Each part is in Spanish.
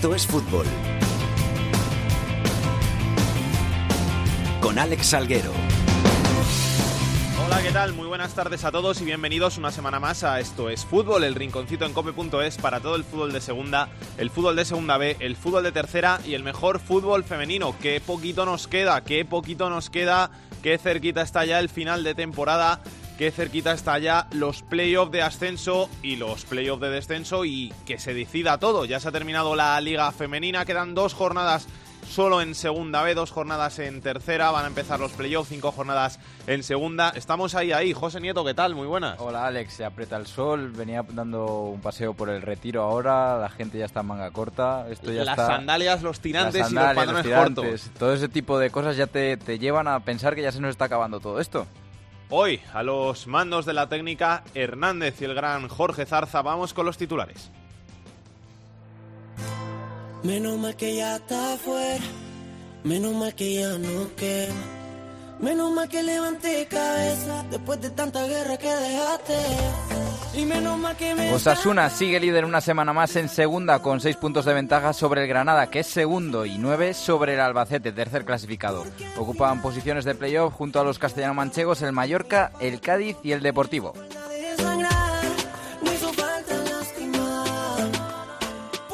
Esto es fútbol. Con Alex Salguero. Hola, ¿qué tal? Muy buenas tardes a todos y bienvenidos una semana más a Esto es Fútbol, el rinconcito en cope.es para todo el fútbol de segunda, el fútbol de segunda B, el fútbol de tercera y el mejor fútbol femenino. Qué poquito nos queda, qué poquito nos queda, qué cerquita está ya el final de temporada, qué cerquita está ya los playoffs de ascenso y los playoffs de descenso y que se decida todo. Ya se ha terminado la liga femenina, quedan dos jornadas solo en segunda B, dos jornadas en tercera, van a empezar los playoffs, cinco jornadas en segunda. Estamos ahí, ahí. José Nieto, ¿qué tal? Muy buenas. Hola Alex, se aprieta el sol, venía dando un paseo por el retiro ahora, la gente ya está en manga corta. Esto ya las está... sandalias, los tirantes sandalias, y los pantalones cortos. Todo ese tipo de cosas ya te, te llevan a pensar que ya se nos está acabando todo esto. Hoy, a los mandos de la técnica, Hernández y el gran Jorge Zarza, vamos con los titulares. Menos mal que ya está afuera, menos mal que ya no quema. Menos mal que levanté cabeza después de tanta guerra que dejaste. Osasuna sigue líder una semana más en segunda con seis puntos de ventaja sobre el Granada, que es segundo, y nueve sobre el Albacete, tercer clasificado. Ocupan posiciones de playoff junto a los castellano-manchegos, el Mallorca, el Cádiz y el Deportivo.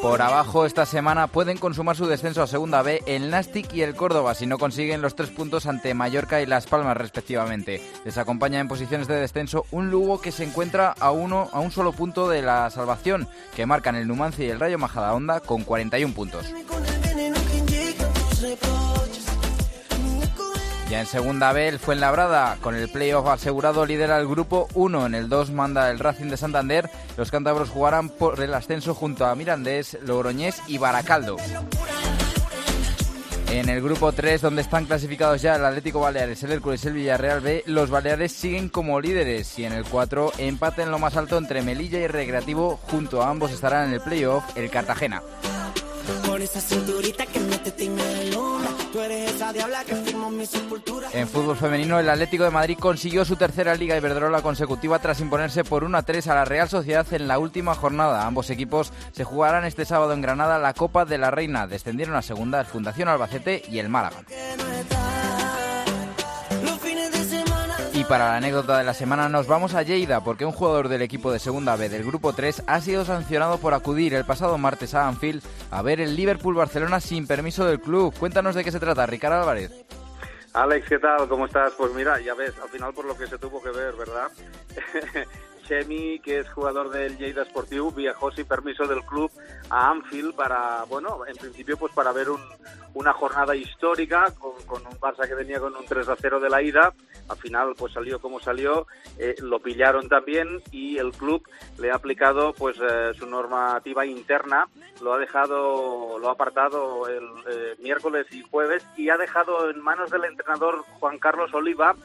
Por abajo esta semana pueden consumar su descenso a Segunda B el Nastic y el Córdoba si no consiguen los tres puntos ante Mallorca y Las Palmas respectivamente. Les acompaña en posiciones de descenso un Lugo que se encuentra a uno a un solo punto de la salvación, que marcan el Numancia y el Rayo Majadahonda con 41 puntos. Ya en segunda B, el Fuenlabrada, con el playoff asegurado, lidera el grupo 1. En el 2 manda el Racing de Santander. Los cántabros jugarán por el ascenso junto a Mirandés, Logroñés y Baracaldo. En el grupo 3, donde están clasificados ya el Atlético Baleares, el Hércules y el Villarreal B, los Baleares siguen como líderes. Y en el 4, empate en lo más alto entre Melilla y Recreativo. Junto a ambos estarán en el playoff el Cartagena. En fútbol femenino, el Atlético de Madrid consiguió su tercera Liga Iberdrola consecutiva tras imponerse por 1 a 3 a la Real Sociedad en la última jornada. Ambos equipos se jugarán este sábado en Granada la Copa de la Reina. Descendieron a segunda el Fundación Albacete y el Málaga. Para la anécdota de la semana nos vamos a Lleida porque un jugador del equipo de segunda B del grupo 3 ha sido sancionado por acudir el pasado martes a Anfield a ver el Liverpool-Barcelona sin permiso del club. Cuéntanos de qué se trata, Ricardo Álvarez. Alex, ¿qué tal? ¿Cómo estás? Pues mira, ya ves, al final por lo que se tuvo que ver, ¿verdad? Chemi, que es jugador del Lleida Sportiu, viajó sin permiso del club a Anfield para, bueno, en principio pues para ver un- una jornada histórica con, con un Barça que venía con un 3 a 0 de la ida. Al final pues salió como salió, eh, lo pillaron también y el club le ha aplicado pues eh, su normativa interna, lo ha dejado, lo ha apartado el eh, miércoles y jueves y ha dejado en manos del entrenador Juan Carlos Oliva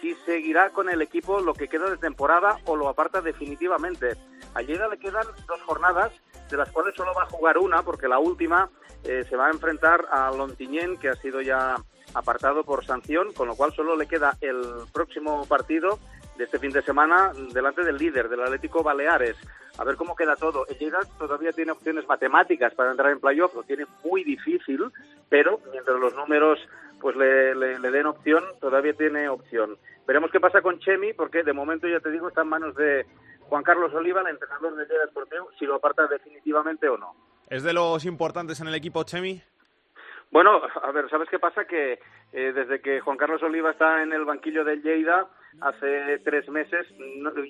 si seguirá con el equipo lo que queda de temporada o lo aparta definitivamente. A Lleida le quedan dos jornadas, de las cuales solo va a jugar una, porque la última se va a enfrentar a Lontiñén, que ha sido ya apartado por sanción, con lo cual solo le queda el próximo partido de este fin de semana delante del líder, del Atlético Baleares. A ver cómo queda todo. El Lleida todavía tiene opciones matemáticas para entrar en playoff, lo tiene muy difícil, pero mientras los números pues le, le- le den opción, todavía tiene opción. Veremos qué pasa con Chemi, porque de momento, ya te digo, está en manos de Juan Carlos Oliva, el entrenador del Lleida Sportiu, si lo aparta definitivamente o no. ¿Es de los importantes en el equipo Chemi? Bueno, a ver, ¿sabes qué pasa? Que eh, desde que Juan Carlos Oliva está en el banquillo del Lleida, hace tres meses,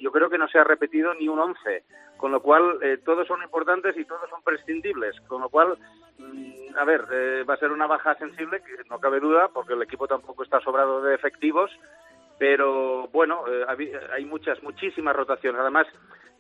yo creo que no se ha repetido ni un once, con lo cual eh, todos son importantes y todos son prescindibles, con lo cual, mm, a ver, eh, va a ser una baja sensible, que no cabe duda, porque el equipo tampoco está sobrado de efectivos, pero bueno, eh, hay muchas, muchísimas rotaciones. Además,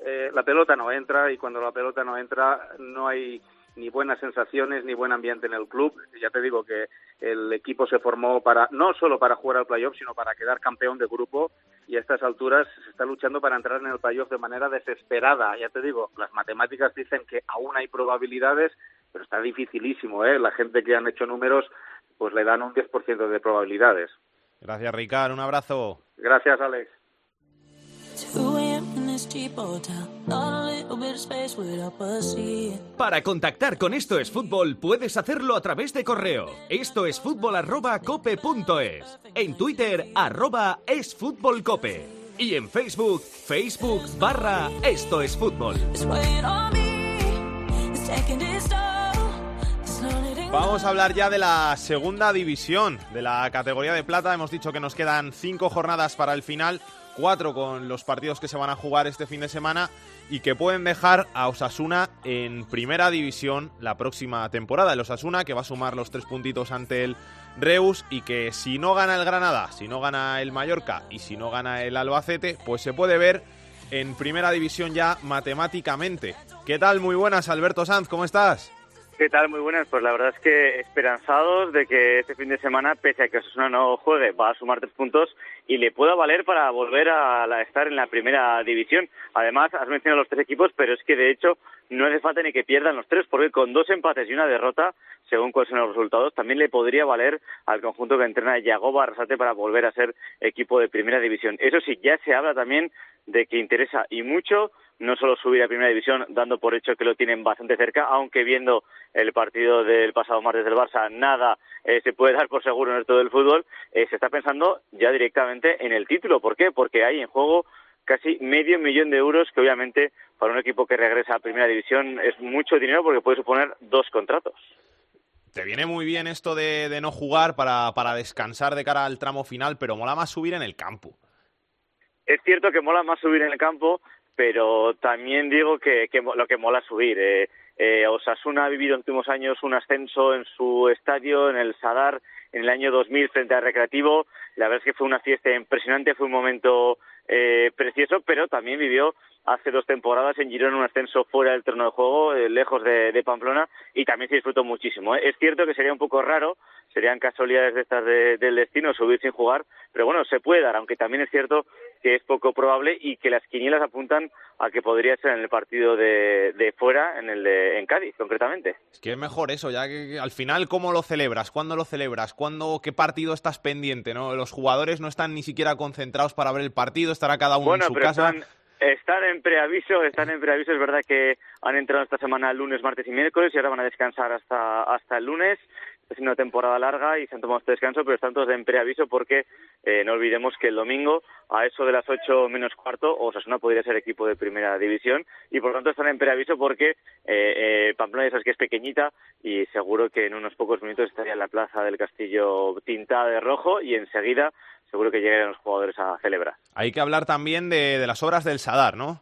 eh, la pelota no entra y cuando la pelota no entra no hay ni buenas sensaciones ni buen ambiente en el club. Ya te digo que el equipo se formó para no solo para jugar al playoff, sino para quedar campeón de grupo y a estas alturas se está luchando para entrar en el playoff de manera desesperada. Ya te digo, las matemáticas dicen que aún hay probabilidades, pero está dificilísimo, ¿eh? La gente que han hecho números pues le dan un 10% de probabilidades. Gracias, Ricard. Un abrazo. Gracias, Alex. Para contactar con Esto es Fútbol puedes hacerlo a través de correo. Esto es fútbol arroba cope punto es. En Twitter arroba es fútbol cope. Y en Facebook, Facebook barra Esto es Fútbol. Vamos a hablar ya de la segunda división, de la categoría de plata. Hemos dicho que nos quedan cinco jornadas para el final, cuatro con los partidos que se van a jugar este fin de semana y que pueden dejar a Osasuna en primera división la próxima temporada. El Osasuna que va a sumar los tres puntitos ante el Reus y que si no gana el Granada, si no gana el Mallorca y si no gana el Albacete, pues se puede ver en primera división ya matemáticamente. ¿Qué tal? Muy buenas, Alberto Sanz, ¿cómo estás? ¿Qué tal? Muy buenas. Pues la verdad es que esperanzados de que este fin de semana, pese a que Osasuna no juegue, va a sumar tres puntos y le pueda valer para volver a estar en la primera división. Además, has mencionado los tres equipos, pero es que de hecho no hace falta ni que pierdan los tres, porque con dos empates y una derrota, según cuáles son los resultados, también le podría valer al conjunto que entrena Yagoba Arrasate para volver a ser equipo de primera división. Eso sí, ya se habla también de que interesa y mucho no solo subir a Primera División, dando por hecho que lo tienen bastante cerca, aunque viendo el partido del pasado martes del Barça, nada eh, se puede dar por seguro en el todo del fútbol, eh, se está pensando ya directamente en el título. ¿Por qué? Porque hay en juego casi medio millón de euros, que obviamente para un equipo que regresa a Primera División es mucho dinero porque puede suponer dos contratos. Te viene muy bien esto de, de no jugar para, para descansar de cara al tramo final, pero mola más subir en el campo. Es cierto que mola más subir en el campo, pero también digo que, lo que mola subir. Eh, eh, Osasuna ha vivido en últimos años un ascenso en su estadio, en el Sadar, en el año 2000 frente al Recreativo. La verdad es que fue una fiesta impresionante, fue un momento eh, precioso, pero también vivió hace dos temporadas en Girona un ascenso fuera del terreno de juego, eh, lejos de, Pamplona, y también se disfrutó muchísimo. ¿eh? Es cierto que sería un poco raro, serían casualidades de estas del destino subir sin jugar, pero bueno, se puede dar, aunque también es cierto que es poco probable y que las quinielas apuntan a que podría ser en el partido de, fuera, en el de en Cádiz, concretamente. Es que es mejor eso, ya que al final, ¿cómo lo celebras? ¿Cuándo lo celebras? ¿Cuándo, qué partido estás pendiente? ¿no? Los jugadores no están ni siquiera concentrados para ver el partido, estará cada uno en su casa. Están en preaviso, están en preaviso. Es verdad que han entrado esta semana lunes, martes y miércoles y ahora van a descansar hasta, hasta el lunes. Es una temporada larga y se han tomado este descanso, pero están todos en preaviso porque eh, no olvidemos que el domingo, a eso de las ocho menos cuarto, Osasuna podría ser equipo de primera división y por tanto están en preaviso porque eh, eh, Pamplona es que es pequeñita y seguro que en unos pocos minutos estaría en la plaza del Castillo tintada de rojo y enseguida seguro que lleguen los jugadores a celebrar. Hay que hablar también de, las obras del Sadar, ¿no?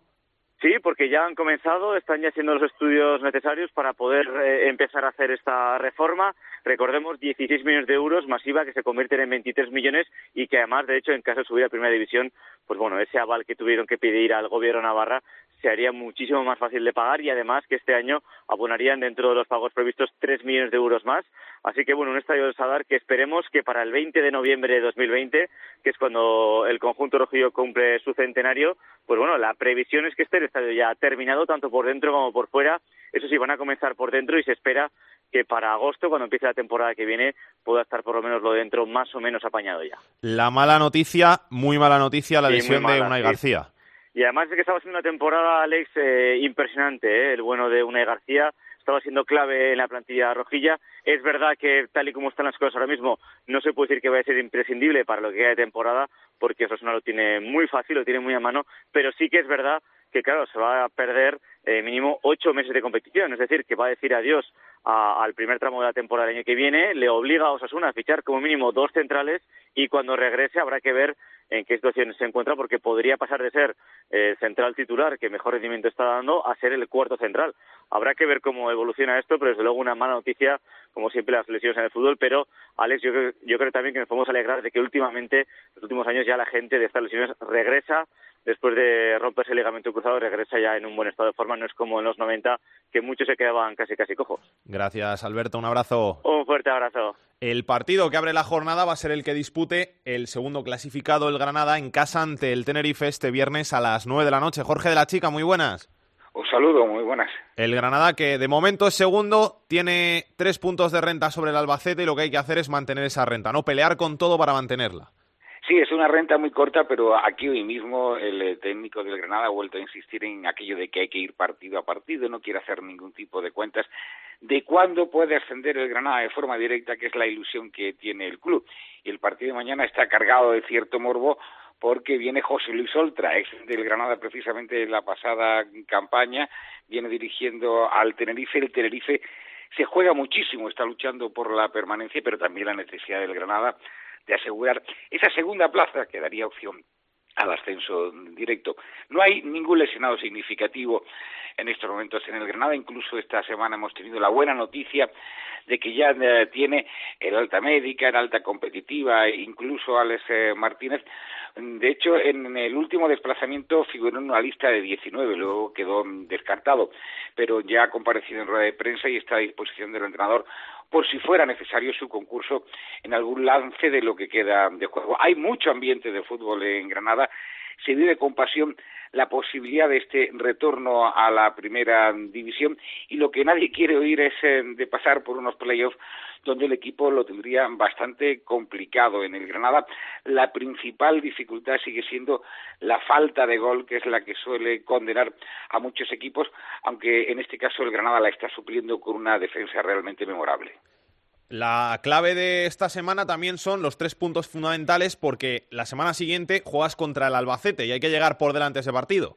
Sí, porque ya han comenzado, están ya haciendo los estudios necesarios para poder eh, empezar a hacer esta reforma. Recordemos 16 millones de euros masiva que se convierten en 23 millones y que además, de hecho, en caso de subir a primera división, pues bueno, ese aval que tuvieron que pedir al gobierno Navarra se haría muchísimo más fácil de pagar y además que este año abonarían dentro de los pagos previstos 3 millones de euros más. Así que bueno, un estadio de Sadar que esperemos que para el 20 de noviembre de 2020, que es cuando el conjunto rojillo cumple su centenario, pues bueno, la previsión es que esté el estadio ya terminado tanto por dentro como por fuera. Eso sí, van a comenzar por dentro y se espera que para agosto, cuando empiece la temporada que viene, pueda estar por lo menos lo dentro más o menos apañado ya. La mala noticia, muy mala noticia, la lesión de Unai García. Y además es que estaba siendo una temporada, Alex, eh, impresionante, ¿eh? el bueno de Unai García. Estaba siendo clave en la plantilla rojilla. Es verdad que, tal y como están las cosas ahora mismo, no se puede decir que vaya a ser imprescindible para lo que queda de temporada, porque Osasuna lo tiene muy fácil, lo tiene muy a mano, pero sí que es verdad que, claro, se va a perder eh, mínimo ocho meses de competición, es decir, que va a decir adiós al primer tramo de la temporada del año que viene, le obliga a Osasuna a fichar como mínimo dos centrales y cuando regrese habrá que ver en qué situación se encuentra porque podría pasar de ser el central titular que mejor rendimiento está dando a ser el cuarto central. Habrá que ver cómo evoluciona esto, pero desde luego una mala noticia, como siempre las lesiones en el fútbol, pero Alex, yo creo, yo creo también que nos podemos alegrar de que últimamente, en los últimos años ya la gente de estas lesiones regresa después de romperse el ligamento cruzado, regresa ya en un buen estado de forma, no es como en los 90 que muchos se quedaban casi casi cojos. Gracias, Alberto, un abrazo. Un fuerte abrazo. El partido que abre la jornada va a ser el que dispute el segundo clasificado, el Granada, en casa ante el Tenerife este viernes a las 9 de la noche. Jorge de la Chica, muy buenas. Un saludo, muy buenas. El Granada, que de momento es segundo, tiene tres puntos de renta sobre el Albacete y lo que hay que hacer es mantener esa renta, ¿no? Pelear con todo para mantenerla. Sí, es una renta muy corta, pero aquí hoy mismo el eh, técnico del Granada ha vuelto a insistir en aquello de que hay que ir partido a partido, no quiere hacer ningún tipo de cuentas de cuándo puede ascender el Granada de forma directa, que es la ilusión que tiene el club. Y el partido de mañana está cargado de cierto morbo porque viene José Luis Oltra, ex del Granada precisamente en la pasada campaña, viene dirigiendo al Tenerife, el Tenerife se juega muchísimo, está luchando por la permanencia, pero también la necesidad del Granada de asegurar esa segunda plaza que daría opción al ascenso directo. No hay ningún lesionado significativo en estos momentos en el Granada. Incluso esta semana hemos tenido la buena noticia de que ya eh, tiene el alta médica, el alta competitiva, incluso Alex eh, Martínez. De hecho, en el último desplazamiento figuró en una lista de 19, luego quedó descartado, pero ya ha comparecido en rueda de prensa y está a disposición del entrenador por si fuera necesario su concurso en algún lance de lo que queda de juego. Hay mucho ambiente de fútbol en Granada, se vive con pasión la posibilidad de este retorno a la primera división y lo que nadie quiere oír es eh, de pasar por unos playoffs donde el equipo lo tendría bastante complicado. En el Granada la principal dificultad sigue siendo la falta de gol, que es la que suele condenar a muchos equipos, aunque en este caso el Granada la está supliendo con una defensa realmente memorable. La clave de esta semana también son los tres puntos fundamentales porque la semana siguiente juegas contra el Albacete y hay que llegar por delante ese partido.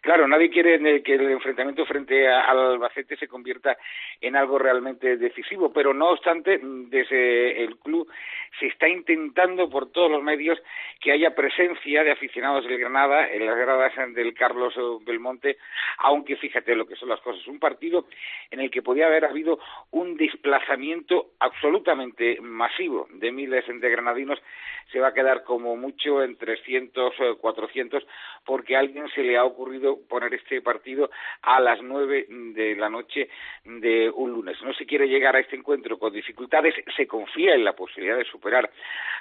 Claro, nadie quiere que el enfrentamiento frente al Albacete se convierta en algo realmente decisivo, pero no obstante, desde el club se está intentando por todos los medios que haya presencia de aficionados del Granada en las gradas del Carlos Belmonte, aunque fíjate lo que son las cosas, un partido en el que podía haber habido un desplazamiento absolutamente masivo de miles de granadinos, se va a quedar como mucho en 300 o 400 porque a alguien se le ha ocurrido poner este partido a las nueve de la noche de un lunes. No se quiere llegar a este encuentro con dificultades, se confía en la posibilidad de superar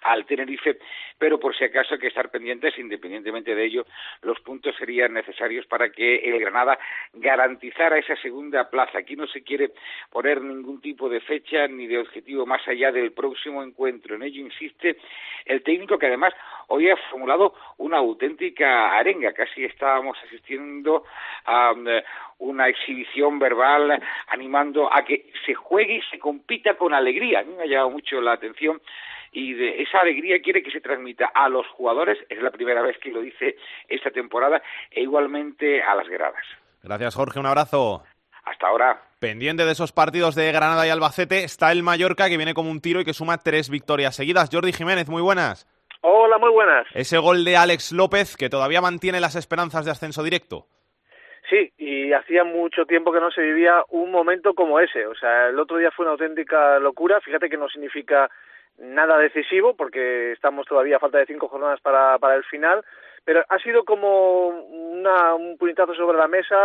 al Tenerife, pero por si acaso hay que estar pendientes, independientemente de ello, los puntos serían necesarios para que el Granada garantizara esa segunda plaza. Aquí no se quiere poner ningún tipo de fecha ni de objetivo más allá del próximo encuentro. En ello insiste el técnico que además hoy ha formulado una auténtica arenga. Casi estábamos asistiendo a um, una exhibición verbal animando a que se juegue y se compita con alegría. A mí me ha llamado mucho la atención y de esa alegría quiere que se transmita a los jugadores, es la primera vez que lo dice esta temporada, e igualmente a las gradas. Gracias Jorge, un abrazo. Hasta ahora. Pendiente de esos partidos de Granada y Albacete está el Mallorca que viene como un tiro y que suma tres victorias seguidas. Jordi Jiménez, muy buenas. Hola, muy buenas. Ese gol de Alex López que todavía mantiene las esperanzas de ascenso directo. Sí, y hacía mucho tiempo que no se vivía un momento como ese. O sea, el otro día fue una auténtica locura. Fíjate que no significa nada decisivo porque estamos todavía a falta de cinco jornadas para, para el final. Pero ha sido como una, un puñetazo sobre la mesa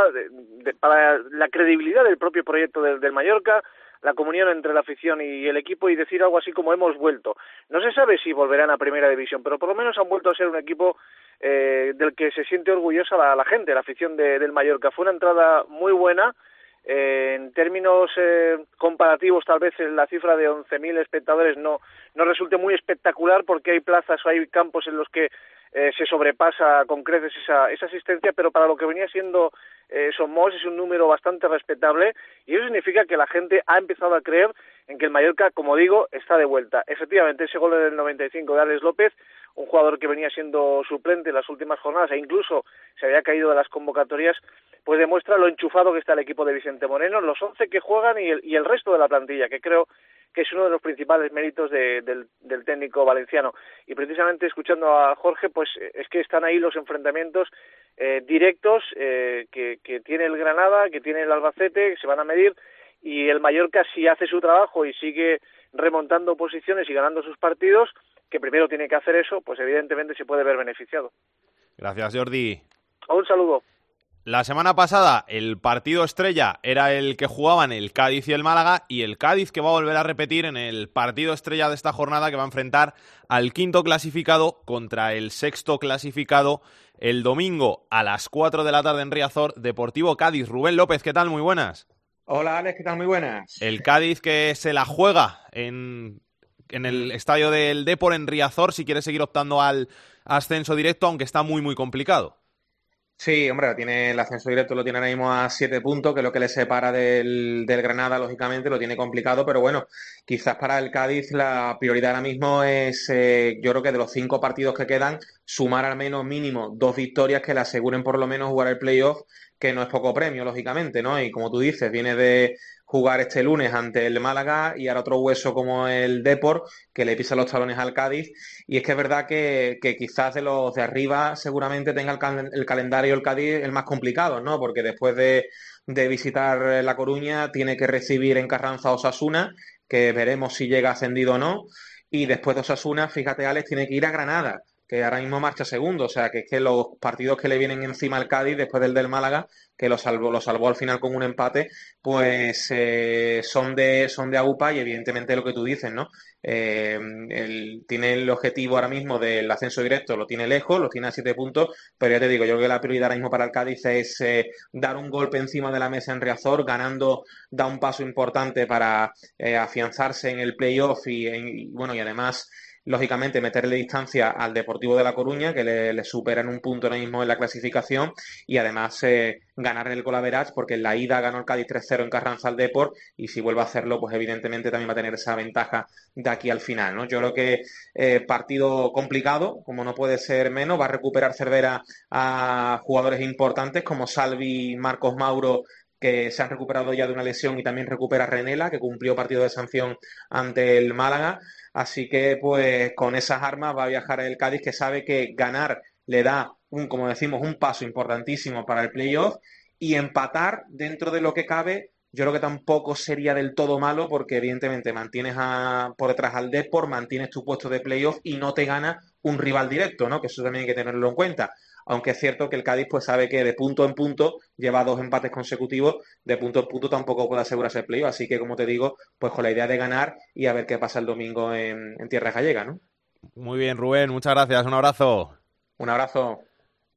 para la credibilidad del propio proyecto del Mallorca, la comunión entre la afición y el equipo y decir algo así como hemos vuelto. No se sabe si volverán a Primera División, pero por lo menos han vuelto a ser un equipo eh, del que se siente orgullosa la, gente, la afición del Mallorca. Fue una entrada muy buena. Eh, en términos eh, comparativos, tal vez la cifra de 11.000 espectadores no, no resulte muy espectacular porque hay plazas o hay campos en los que eh, se sobrepasa con creces esa, esa asistencia, pero para lo que venía siendo eh, Somos es un número bastante respetable y eso significa que la gente ha empezado a creer en que el Mallorca, como digo, está de vuelta. Efectivamente, ese gol del 95 de Alex López, un jugador que venía siendo suplente en las últimas jornadas e incluso se había caído de las convocatorias, pues demuestra lo enchufado que está el equipo de Vicente Moreno, los 11 que juegan y el, y el resto de la plantilla, que creo que es uno de los principales méritos del, técnico valenciano. Y precisamente escuchando a Jorge, pues es que están ahí los enfrentamientos eh, directos eh, que, tiene el Granada, que tiene el Albacete, que se van a medir, y el Mallorca si hace su trabajo y sigue remontando posiciones y ganando sus partidos, que primero tiene que hacer eso, pues evidentemente se puede ver beneficiado. Gracias, Jordi. Un saludo. La semana pasada el partido estrella era el que jugaban el Cádiz y el Málaga y el Cádiz que va a volver a repetir en el partido estrella de esta jornada que va a enfrentar al quinto clasificado contra el sexto clasificado el domingo a las 4 de la tarde en Riazor, Deportivo Cádiz. Rubén López, ¿qué tal? Muy buenas. Hola Alex, ¿qué tal? Muy buenas. El Cádiz que se la juega en en el estadio del Depor en Riazor si quiere seguir optando al ascenso directo, aunque está muy, muy complicado. Sí, hombre, tiene el ascenso directo lo tiene ahora mismo a siete puntos, que es lo que le separa del, del, Granada, lógicamente, lo tiene complicado, pero bueno, quizás para el Cádiz la prioridad ahora mismo es, eh, yo creo que de los cinco partidos que quedan, sumar al menos mínimo dos victorias que le aseguren por lo menos jugar el playoff, que no es poco premio, lógicamente, ¿no? Y como tú dices, viene de jugar este lunes ante el Málaga y ahora otro hueso como el Deport que le pisa los talones al Cádiz. Y es que es verdad que, quizás de los de arriba seguramente tenga el, calendario el Cádiz el más complicado, ¿no? Porque después de, visitar La Coruña tiene que recibir en Carranza Osasuna, que veremos si llega ascendido o no, y después de Osasuna, fíjate Alex, tiene que ir a Granada que ahora mismo marcha segundo, o sea que es que los partidos que le vienen encima al Cádiz después del del Málaga que lo salvó, salvó al final con un empate, pues eh, son de son de AUPA y evidentemente lo que tú dices, ¿no? Eh, tiene el objetivo ahora mismo del ascenso directo, lo tiene lejos, lo tiene a siete puntos, pero ya te digo, yo creo que la prioridad ahora mismo para el Cádiz es eh, dar un golpe encima de la mesa en Riazor, ganando, da un paso importante para afianzarse en el playoff y, y bueno, y además lógicamente meterle distancia al Deportivo de La Coruña, que le, supera en un punto ahora mismo en la clasificación, y además eh, ganar el Colaverach, porque en la ida ganó el Cádiz 3-0 en Carranza al Deport, y si vuelve a hacerlo, pues evidentemente también va a tener esa ventaja de aquí al final. ¿no? Yo creo que eh, partido complicado, como no puede ser menos, va a recuperar Cervera a jugadores importantes como Salvi, Marcos Mauro, que se han recuperado ya de una lesión y también recupera Renela, que cumplió partido de sanción ante el Málaga. Así que, pues, con esas armas va a viajar el Cádiz, que sabe que ganar le da un, como decimos, un paso importantísimo para el playoff y empatar dentro de lo que cabe. Yo creo que tampoco sería del todo malo porque evidentemente mantienes por detrás al Deport, mantienes tu puesto de playoff y no te gana un rival directo, ¿no? Que eso también hay que tenerlo en cuenta aunque es cierto que el Cádiz pues sabe que de punto en punto lleva dos empates consecutivos, de punto en punto tampoco puede asegurarse el playoff, así que como te digo, pues con la idea de ganar y a ver qué pasa el domingo en, Tierra Gallega, ¿no? Muy bien, Rubén, muchas gracias, un abrazo. Un abrazo.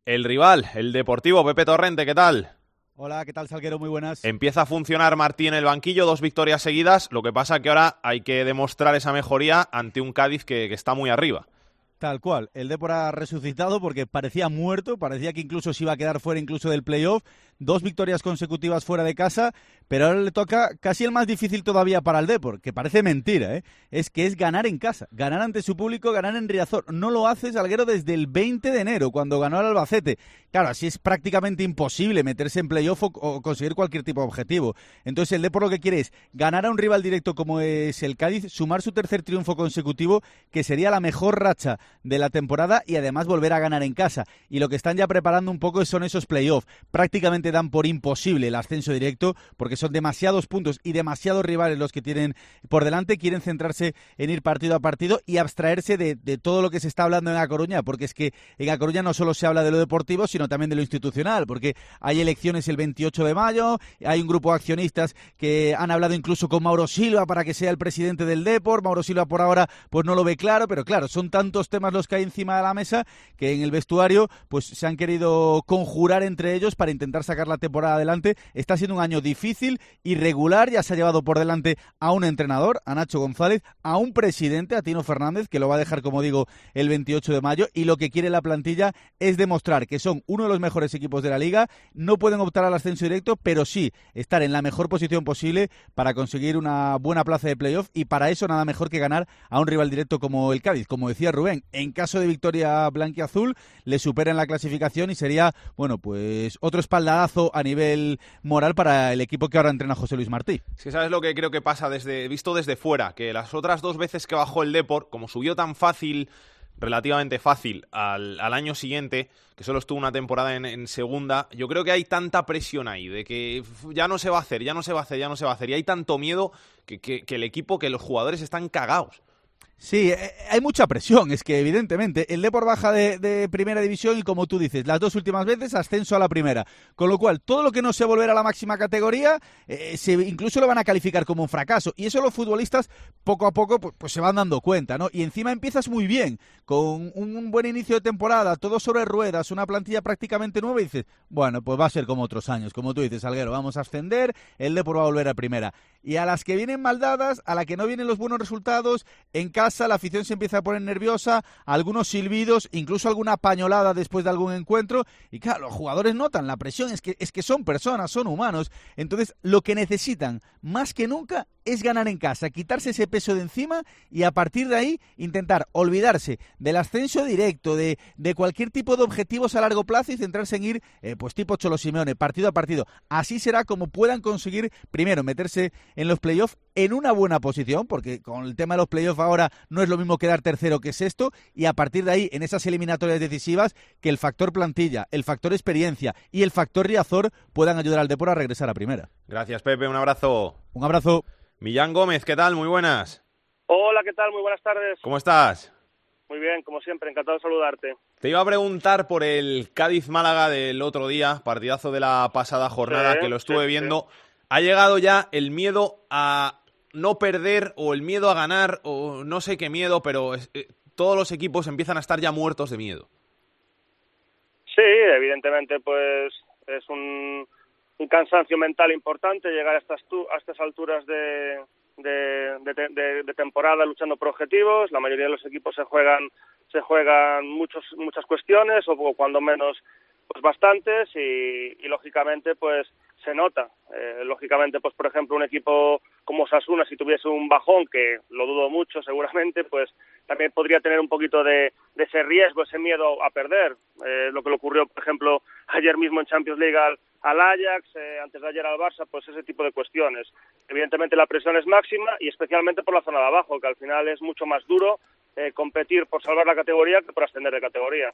El rival, el Deportivo, Pepe Torrente, ¿qué tal? Hola, ¿qué tal, Salguero? Muy buenas. Empieza a funcionar Martín en el banquillo, dos victorias seguidas. Lo que pasa que ahora hay que demostrar esa mejoría ante un Cádiz que está muy arriba. Tal cual. El Depor ha resucitado porque parecía muerto, parecía que incluso se iba a quedar fuera incluso del playoff. Dos victorias consecutivas fuera de casa, pero ahora le toca casi el más difícil todavía para el Depor, que parece mentira, ¿eh? Es que es ganar en casa, ganar ante su público, ganar en Riazor. No lo hace Salguero desde el 20 de enero, cuando ganó al Albacete. Claro, así es prácticamente imposible meterse en playoff o, conseguir cualquier tipo de objetivo. Entonces el Depor lo que quiere es ganar a un rival directo como es el Cádiz, sumar su tercer triunfo consecutivo, que sería la mejor racha de la temporada y además volver a ganar en casa. Y lo que están ya preparando un poco son esos playoffs. Prácticamente dan por imposible el ascenso directo porque son demasiados puntos y demasiados rivales los que tienen por delante. Quieren centrarse en ir partido a partido y abstraerse de, todo lo que se está hablando en La Coruña, porque es que en La Coruña no solo se habla de lo deportivo, sino también de lo institucional, porque hay elecciones el 28 de mayo, hay un grupo de accionistas que han hablado incluso con Mauro Silva para que sea el presidente del Deport. Mauro Silva por ahora pues no lo ve claro, pero claro, son tantos temas los que hay encima de la mesa que en el vestuario pues se han querido conjurar entre ellos para intentar sacar la temporada adelante. Está siendo un año difícil, irregular, ya se ha llevado por delante a un entrenador, a Nacho González, a un presidente, a Tino Fernández, que lo va a dejar, como digo, el 28 de mayo, y lo que quiere la plantilla es demostrar que son uno de los mejores equipos de la liga, no pueden optar al ascenso directo, pero sí estar en la mejor posición posible para conseguir una buena plaza de playoff y para eso nada mejor que ganar a un rival directo como el Cádiz. Como decía Rubén, en caso de victoria blanquiazul, le supera en la clasificación y sería, bueno, pues otro a nivel moral para el equipo que ahora entrena José Luis Martí. Es que sabes lo que creo que pasa desde visto desde fuera, que las otras dos veces que bajó el Deport, como subió tan fácil relativamente fácil al, año siguiente, que solo estuvo una temporada en, segunda, yo creo que hay tanta presión ahí de que ya no se va a hacer, ya no se va a hacer, ya no se va a hacer, y hay tanto miedo que, que el equipo, que los jugadores están cagados. Sí, eh, hay mucha presión, es que evidentemente el Depor baja de, primera división y como tú dices, las dos últimas veces ascenso a la primera, con lo cual todo lo que no sea volver a la máxima categoría, eh, se, incluso lo van a calificar como un fracaso y eso los futbolistas poco a poco pues, pues, se van dando cuenta, ¿no? Y encima empiezas muy bien, con un, buen inicio de temporada, todo sobre ruedas, una plantilla prácticamente nueva y dices, bueno, pues va a ser como otros años, como tú dices, Alguero, vamos a ascender, el Depor va a volver a primera. Y a las que vienen maldadas, a la que no vienen los buenos resultados, en casa la afición se empieza a poner nerviosa, algunos silbidos, incluso alguna pañolada después de algún encuentro, y claro, los jugadores notan la presión, es que, es que son personas, son humanos, entonces lo que necesitan más que nunca es ganar en casa, quitarse ese peso de encima y a partir de ahí intentar olvidarse del ascenso directo, de, de cualquier tipo de objetivos a largo plazo y centrarse en ir, eh, pues tipo Cholo Simeone, partido a partido. Así será como puedan conseguir, primero, meterse en los playoffs en una buena posición, porque con el tema de los playoffs ahora no es lo mismo quedar tercero que sexto, y a partir de ahí, en esas eliminatorias decisivas, que el factor plantilla, el factor experiencia y el factor Riazor puedan ayudar al Depor a regresar a primera. Gracias, Pepe. Un abrazo. Un abrazo. Millán Gómez, ¿qué tal? Muy buenas. Hola, ¿qué tal? Muy buenas tardes. ¿Cómo estás? Muy bien, como siempre, encantado de saludarte. Te iba a preguntar por el Cádiz-Málaga del otro día, partidazo de la pasada jornada que lo estuve viendo. ¿Ha llegado ya el miedo a no perder o el miedo a ganar o no sé qué miedo, pero eh, todos los equipos empiezan a estar ya muertos de miedo. Sí, evidentemente pues es un, un cansancio mental importante llegar a estas, a estas alturas de, de, de, temporada luchando por objetivos. La mayoría de los equipos se juegan se juegan muchos, muchas cuestiones o cuando menos pues bastantes y, y lógicamente pues se nota. Eh, lógicamente, pues por ejemplo, un equipo como Sasuna, si tuviese un bajón, que lo dudo mucho seguramente, pues también podría tener un poquito de, ese riesgo, ese miedo a perder. Eh, lo que le ocurrió, por ejemplo, ayer mismo en Champions League al, Ajax, eh, antes de ayer al Barça, pues ese tipo de cuestiones. Evidentemente la presión es máxima y especialmente por la zona de abajo, que al final es mucho más duro competir por salvar la categoría que por ascender de categoría.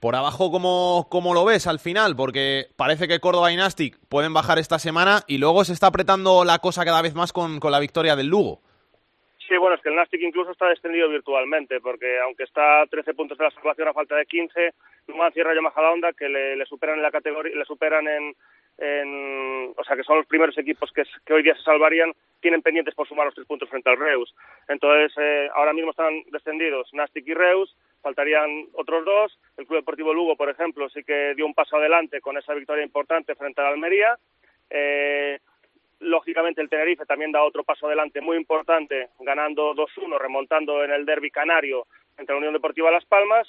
Por abajo, ¿cómo, ¿cómo, lo ves al final? Porque parece que Córdoba y Nastic pueden bajar esta semana y luego se está apretando la cosa cada vez más con, con la victoria del Lugo. Sí, bueno, es que el Nastic incluso está descendido virtualmente, porque aunque está a 13 puntos de la salvación a falta de 15, Numancia y Rayo Majadahonda, que le, le superan en la categoría, le superan en, en, o sea, que son los primeros equipos que, que, hoy día se salvarían, tienen pendientes por sumar los tres puntos frente al Reus. Entonces, eh, ahora mismo están descendidos Nastic y Reus, faltarían otros dos. El Club Deportivo Lugo, por ejemplo, sí que dio un paso adelante con esa victoria importante frente al Almería. Eh, lógicamente, el Tenerife también da otro paso adelante muy importante, ganando 2-1, remontando en el derby canario entre la Unión Deportiva Las Palmas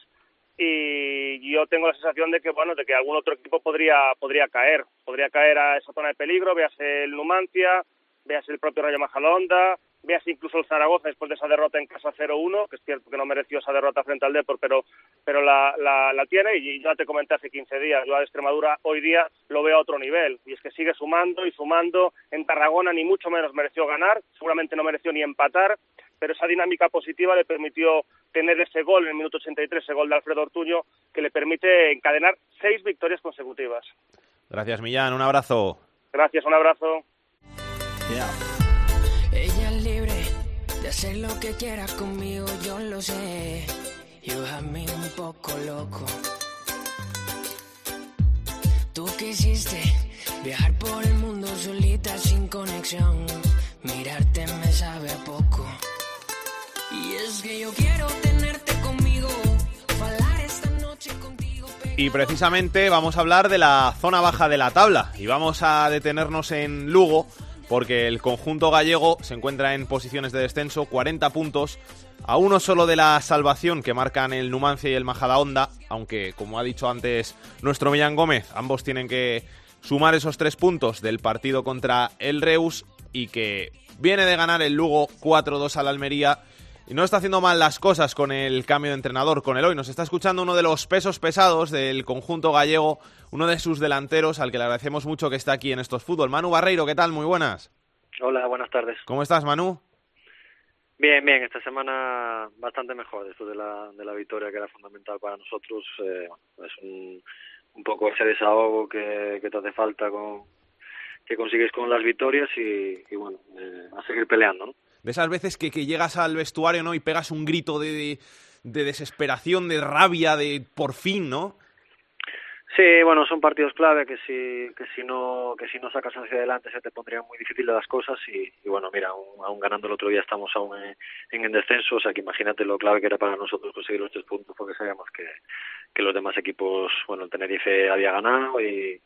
y yo tengo la sensación de que bueno de que algún otro equipo podría podría caer. Podría caer a esa zona de peligro véase el Numancia véase el propio Rayo Majadahonda véase incluso el Zaragoza después de esa derrota en casa 0-1 que es cierto que no mereció esa derrota frente al Depor pero pero la, la, tiene y ya te comenté hace 15 días yo a Extremadura hoy día lo veo a otro nivel y es que sigue sumando y sumando en Tarragona ni mucho menos mereció ganar seguramente no mereció ni empatar pero esa dinámica positiva le permitió tener ese gol en el minuto 83, ese gol de Alfredo Ortuño, que le permite encadenar seis victorias consecutivas. Gracias, Millán. Un abrazo. Gracias, un abrazo. Hacer lo que quiera conmigo, yo lo sé. You have me un poco loco. Tú quisiste viajar por el mundo solita sin conexión. Mirarte me sabe a poco. Y precisamente vamos a hablar de la zona baja de la tabla y vamos a detenernos en Lugo porque el conjunto gallego se encuentra en posiciones de descenso, 40 puntos, a uno solo de la salvación que marcan el Numancia y el Majadahonda, aunque como ha dicho antes nuestro Millán Gómez, ambos tienen que sumar esos tres puntos del partido contra el Reus y que viene de ganar el Lugo 4-2 al Almería y no está haciendo mal las cosas con el cambio de entrenador, con el hoy. Nos está escuchando uno de los pesos pesados del conjunto gallego, uno de sus delanteros, al que le agradecemos mucho que está aquí en estos fútbol. Manu Barreiro, ¿qué tal? Muy buenas. Hola, buenas tardes. ¿Cómo estás, Manu? Bien, bien, esta semana bastante mejor después de la, de la victoria que era fundamental para nosotros. Eh, es un, un poco ese desahogo que, que te hace falta con que consigues con las victorias y, bueno, eh, a seguir peleando, ¿no? De esas veces que, que llegas al vestuario ¿no? y pegas un grito de, de, desesperación, de rabia, de por fin, ¿no? Sí, bueno, son partidos clave que si, que si no que si no sacas hacia adelante se te pondrían muy difíciles las cosas y, bueno, mira, aún, ganando el otro día estamos aún en, el descenso, o sea que imagínate lo clave que era para nosotros conseguir los tres puntos porque sabíamos que, que los demás equipos, bueno, el Tenerife había ganado y,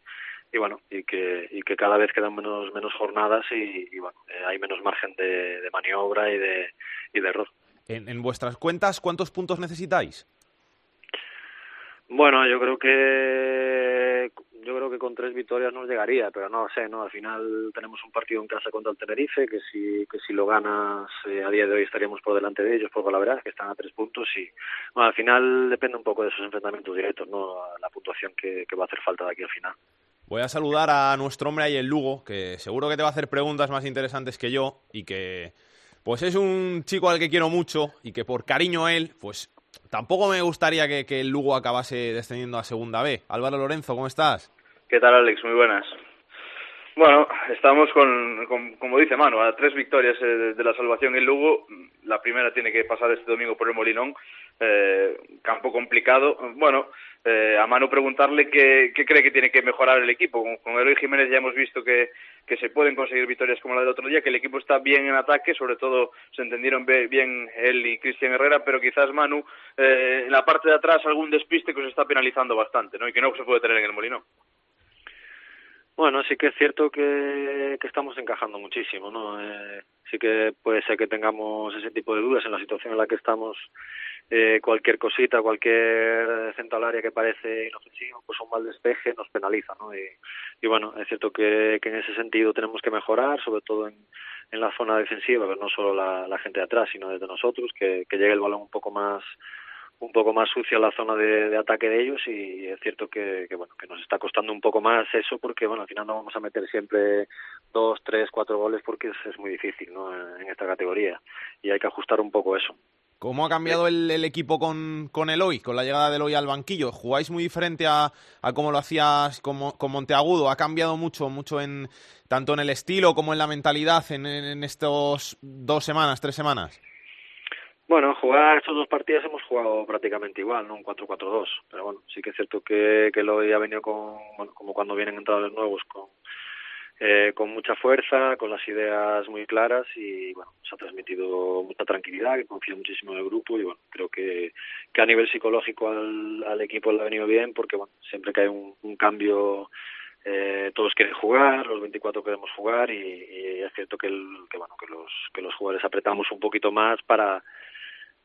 y bueno y que y que cada vez quedan menos menos jornadas y, bueno eh, hay menos margen de, de, maniobra y de y de error. En, en vuestras cuentas cuántos puntos necesitáis bueno yo creo que yo creo que con tres victorias nos llegaría pero no sé no al final tenemos un partido en casa contra el Tenerife que si que si lo ganas eh, a día de hoy estaríamos por delante de ellos por la verdad es que están a tres puntos y bueno, al final depende un poco de esos enfrentamientos directos no la puntuación que, que va a hacer falta de aquí al final Voy a saludar a nuestro hombre ahí en Lugo, que seguro que te va a hacer preguntas más interesantes que yo y que pues es un chico al que quiero mucho y que por cariño a él, pues tampoco me gustaría que, el Lugo acabase descendiendo a Segunda B. Álvaro Lorenzo, ¿cómo estás? ¿Qué tal, Alex? Muy buenas. Bueno, estamos con, como dice Manu, a tres victorias eh, de la salvación en Lugo. La primera tiene que pasar este domingo por el Molinón. Eh, campo complicado. Bueno, eh, a Manu preguntarle qué, cree que tiene que mejorar el equipo. Con, Eloy Jiménez ya hemos visto que, que, se pueden conseguir victorias como la del otro día, que el equipo está bien en ataque, sobre todo se entendieron bien él y Cristian Herrera, pero quizás Manu eh, en la parte de atrás algún despiste que se está penalizando bastante ¿no? y que no se puede tener en el Molinón. Bueno, sí que es cierto que, estamos encajando muchísimo, ¿no? Eh, sí que puede ser que tengamos ese tipo de dudas en la situación en la que estamos. Eh, cualquier cosita, cualquier centro al área que parece inofensivo, pues un mal despeje nos penaliza, ¿no? Y, y bueno, es cierto que, que, en ese sentido tenemos que mejorar, sobre todo en, en la zona defensiva, pero no solo la, la gente de atrás, sino desde nosotros, que, que llegue el balón un poco más un poco más sucia la zona de, ataque de ellos y es cierto que, bueno que nos está costando un poco más eso porque bueno al final no vamos a meter siempre dos tres cuatro goles porque es, muy difícil no en esta categoría y hay que ajustar un poco eso ¿Cómo ha cambiado el, el, equipo con, con Eloy, con la llegada de Eloy al banquillo? ¿Jugáis muy diferente a, a cómo lo hacías con, con, Monteagudo? ¿Ha cambiado mucho, mucho en tanto en el estilo como en la mentalidad en, en, en estos dos semanas, tres semanas? Bueno, jugar estos dos partidos hemos jugado prácticamente igual, ¿no? Un 4-4-2. Pero bueno, sí que es cierto que, que lo ha venido con, bueno, como cuando vienen entrados nuevos, con, eh, con mucha fuerza, con las ideas muy claras y bueno, se ha transmitido mucha tranquilidad, que confía muchísimo en el grupo y bueno, creo que, que a nivel psicológico al, al equipo le ha venido bien porque bueno, siempre que hay un, un cambio eh, todos quieren jugar, los 24 queremos jugar y, y es cierto que, el, que bueno que los que los jugadores apretamos un poquito más para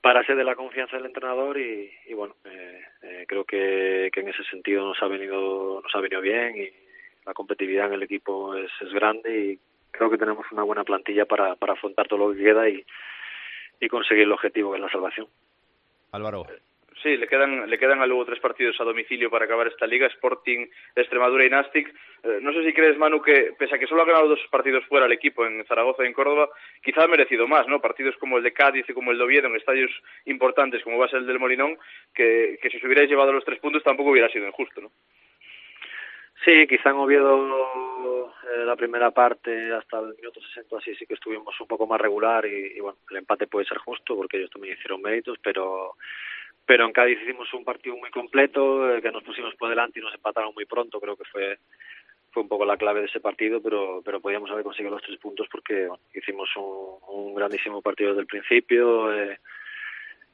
para de la confianza del entrenador y, y bueno eh, eh, creo que, que en ese sentido nos ha venido nos ha venido bien y la competitividad en el equipo es, es grande y creo que tenemos una buena plantilla para, para afrontar todo lo que queda y, y conseguir el objetivo que es la salvación. Álvaro. Sí, le quedan, le quedan a luego tres partidos a domicilio para acabar esta liga, Sporting, Extremadura y Nastic. Eh, no sé si crees, Manu, que pese a que solo ha ganado dos partidos fuera el equipo en Zaragoza y en Córdoba, quizá ha merecido más, ¿no? Partidos como el de Cádiz y como el de Oviedo en estadios importantes como va a ser el del Molinón, que, si se hubierais llevado los tres puntos tampoco hubiera sido injusto, ¿no? Sí, quizá en Oviedo eh, la primera parte hasta el minuto 60 así sí que estuvimos un poco más regular y bueno, el empate puede ser justo porque ellos también hicieron méritos, pero pero en Cádiz hicimos un partido muy completo, eh, que nos pusimos por delante y nos empataron muy pronto, creo que fue fue un poco la clave de ese partido, pero pero podíamos haber conseguido los tres puntos porque hicimos un, un grandísimo partido desde el principio, eh,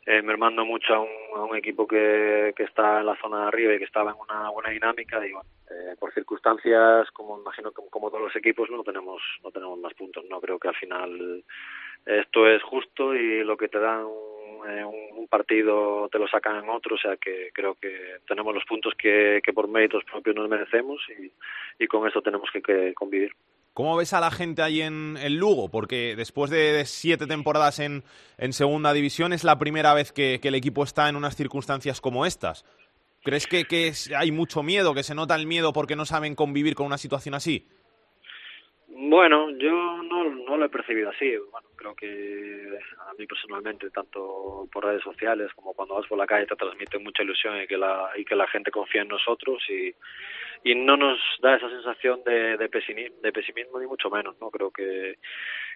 eh, mermando mucho a un, a un equipo que, que está en la zona de arriba y que estaba en una buena dinámica. Y bueno, eh, por circunstancias, como imagino como, como todos los equipos, no tenemos no tenemos más puntos, no creo que al final esto es justo y lo que te dan eh, un, partido te lo sacan otro, o sea que creo que tenemos los puntos que, por méritos propios nos merecemos y, con eso tenemos que, convivir. ¿Cómo ves a la gente ahí en, en Lugo? Porque después de, siete temporadas en, segunda división es la primera vez que, el equipo está en unas circunstancias como estas. ¿Crees que, hay mucho miedo, que se nota el miedo porque no saben convivir con una situación así? Bueno, yo no, no lo he percibido así. Bueno, creo que a mí personalmente, tanto por redes sociales como cuando vas por la calle, te transmite mucha ilusión y que la, y que la gente confía en nosotros y, y no nos da esa sensación de, de, pesimismo, de pesimismo ni mucho menos. no Creo que,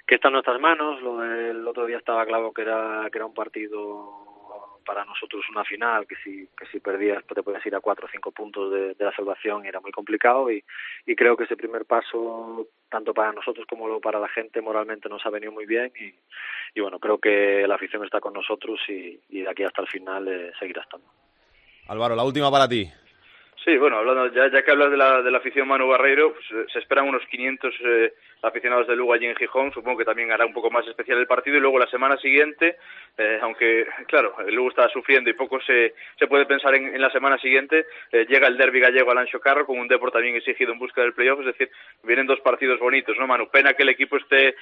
que está en nuestras manos. Lo del otro día estaba claro que era, que era un partido para nosotros una final que si que si perdías te puedes ir a cuatro o cinco puntos de, la salvación era muy complicado. Y, y, creo que ese primer paso tanto para nosotros como para la gente moralmente nos ha venido muy bien. Y, y bueno creo que la afición está con nosotros y, y de aquí hasta el final eh, seguirá estando. Álvaro la última para ti Sí, bueno, hablando ya, ya que hablas de la, de la afición Manu Barreiro, pues, eh, se esperan unos 500 eh, aficionados de Lugo allí en Gijón. Supongo que también hará un poco más especial el partido. Y luego la semana siguiente, eh, aunque, claro, el Lugo está sufriendo y poco se, se puede pensar en, en la semana siguiente, eh, llega el derby gallego al Ancho Carro con un Depor también exigido en busca del playoff. Es decir, vienen dos partidos bonitos, ¿no, Manu? Pena que el equipo esté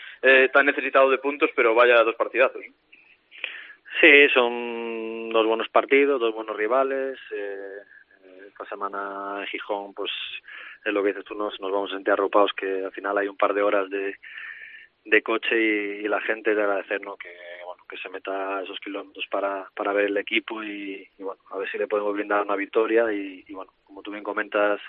tan necesitado de puntos, pero vaya dos partidazos. Sí, son dos buenos partidos, dos buenos rivales. Eh esta semana en Gijón, pues es lo que dices tú, nos, nos vamos a sentir arropados que al final hay un par de horas de, de coche y, la gente de agradecer ¿no? que bueno que se meta esos kilómetros para, para ver el equipo y, bueno a ver si le podemos brindar una victoria y, y bueno como tú bien comentas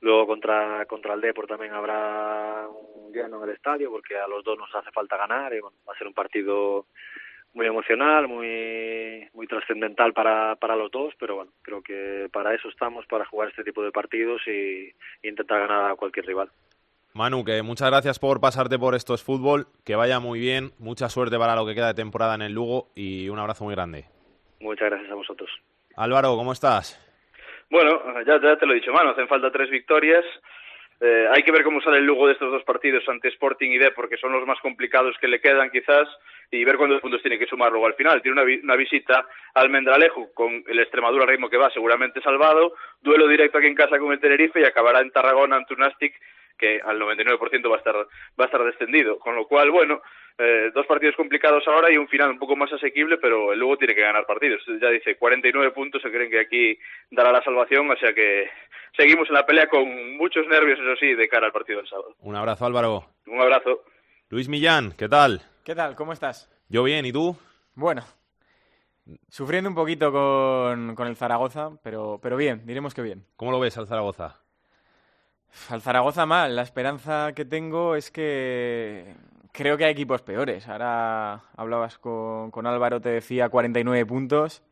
luego contra contra el Depor también habrá un lleno en el estadio porque a los dos nos hace falta ganar y bueno va a ser un partido muy emocional, muy muy trascendental para, para los dos, pero bueno, creo que para eso estamos, para jugar este tipo de partidos y, y intentar ganar a cualquier rival. Manu, que muchas gracias por pasarte por Esto es Fútbol, que vaya muy bien, mucha suerte para lo que queda de temporada en el Lugo y un abrazo muy grande. Muchas gracias a vosotros. Álvaro, ¿cómo estás? Bueno, ya, ya te lo he dicho, Manu, hacen falta tres victorias. Eh, hay que ver cómo sale el Lugo de estos dos partidos ante Sporting y D, porque son los más complicados que le quedan quizás, y ver cuántos puntos tiene que sumar luego al final. Tiene una, vi una visita al Mendralejo con el Extremadura ritmo que va, seguramente salvado, duelo directo aquí en casa con el Tenerife y acabará en Tarragona ante un Nastic que al 99% va a estar va a estar descendido, con lo cual, bueno, eh, dos partidos complicados ahora y un final un poco más asequible, pero el Lugo tiene que ganar partidos. Ya dice, 49 puntos se creen que aquí dará la salvación, o sea que seguimos en la pelea con muchos nervios, eso sí, de cara al partido del sábado. Un abrazo, Álvaro. Un abrazo. Luis Millán, ¿qué tal? ¿Qué tal? ¿Cómo estás? Yo bien, ¿y tú? Bueno, sufriendo un poquito con, con el Zaragoza, pero, pero bien, diremos que bien. ¿Cómo lo ves al Zaragoza? Al Zaragoza mal. La esperanza que tengo es que creo que hay equipos peores. Ahora hablabas con, con Álvaro, te decía 49 puntos.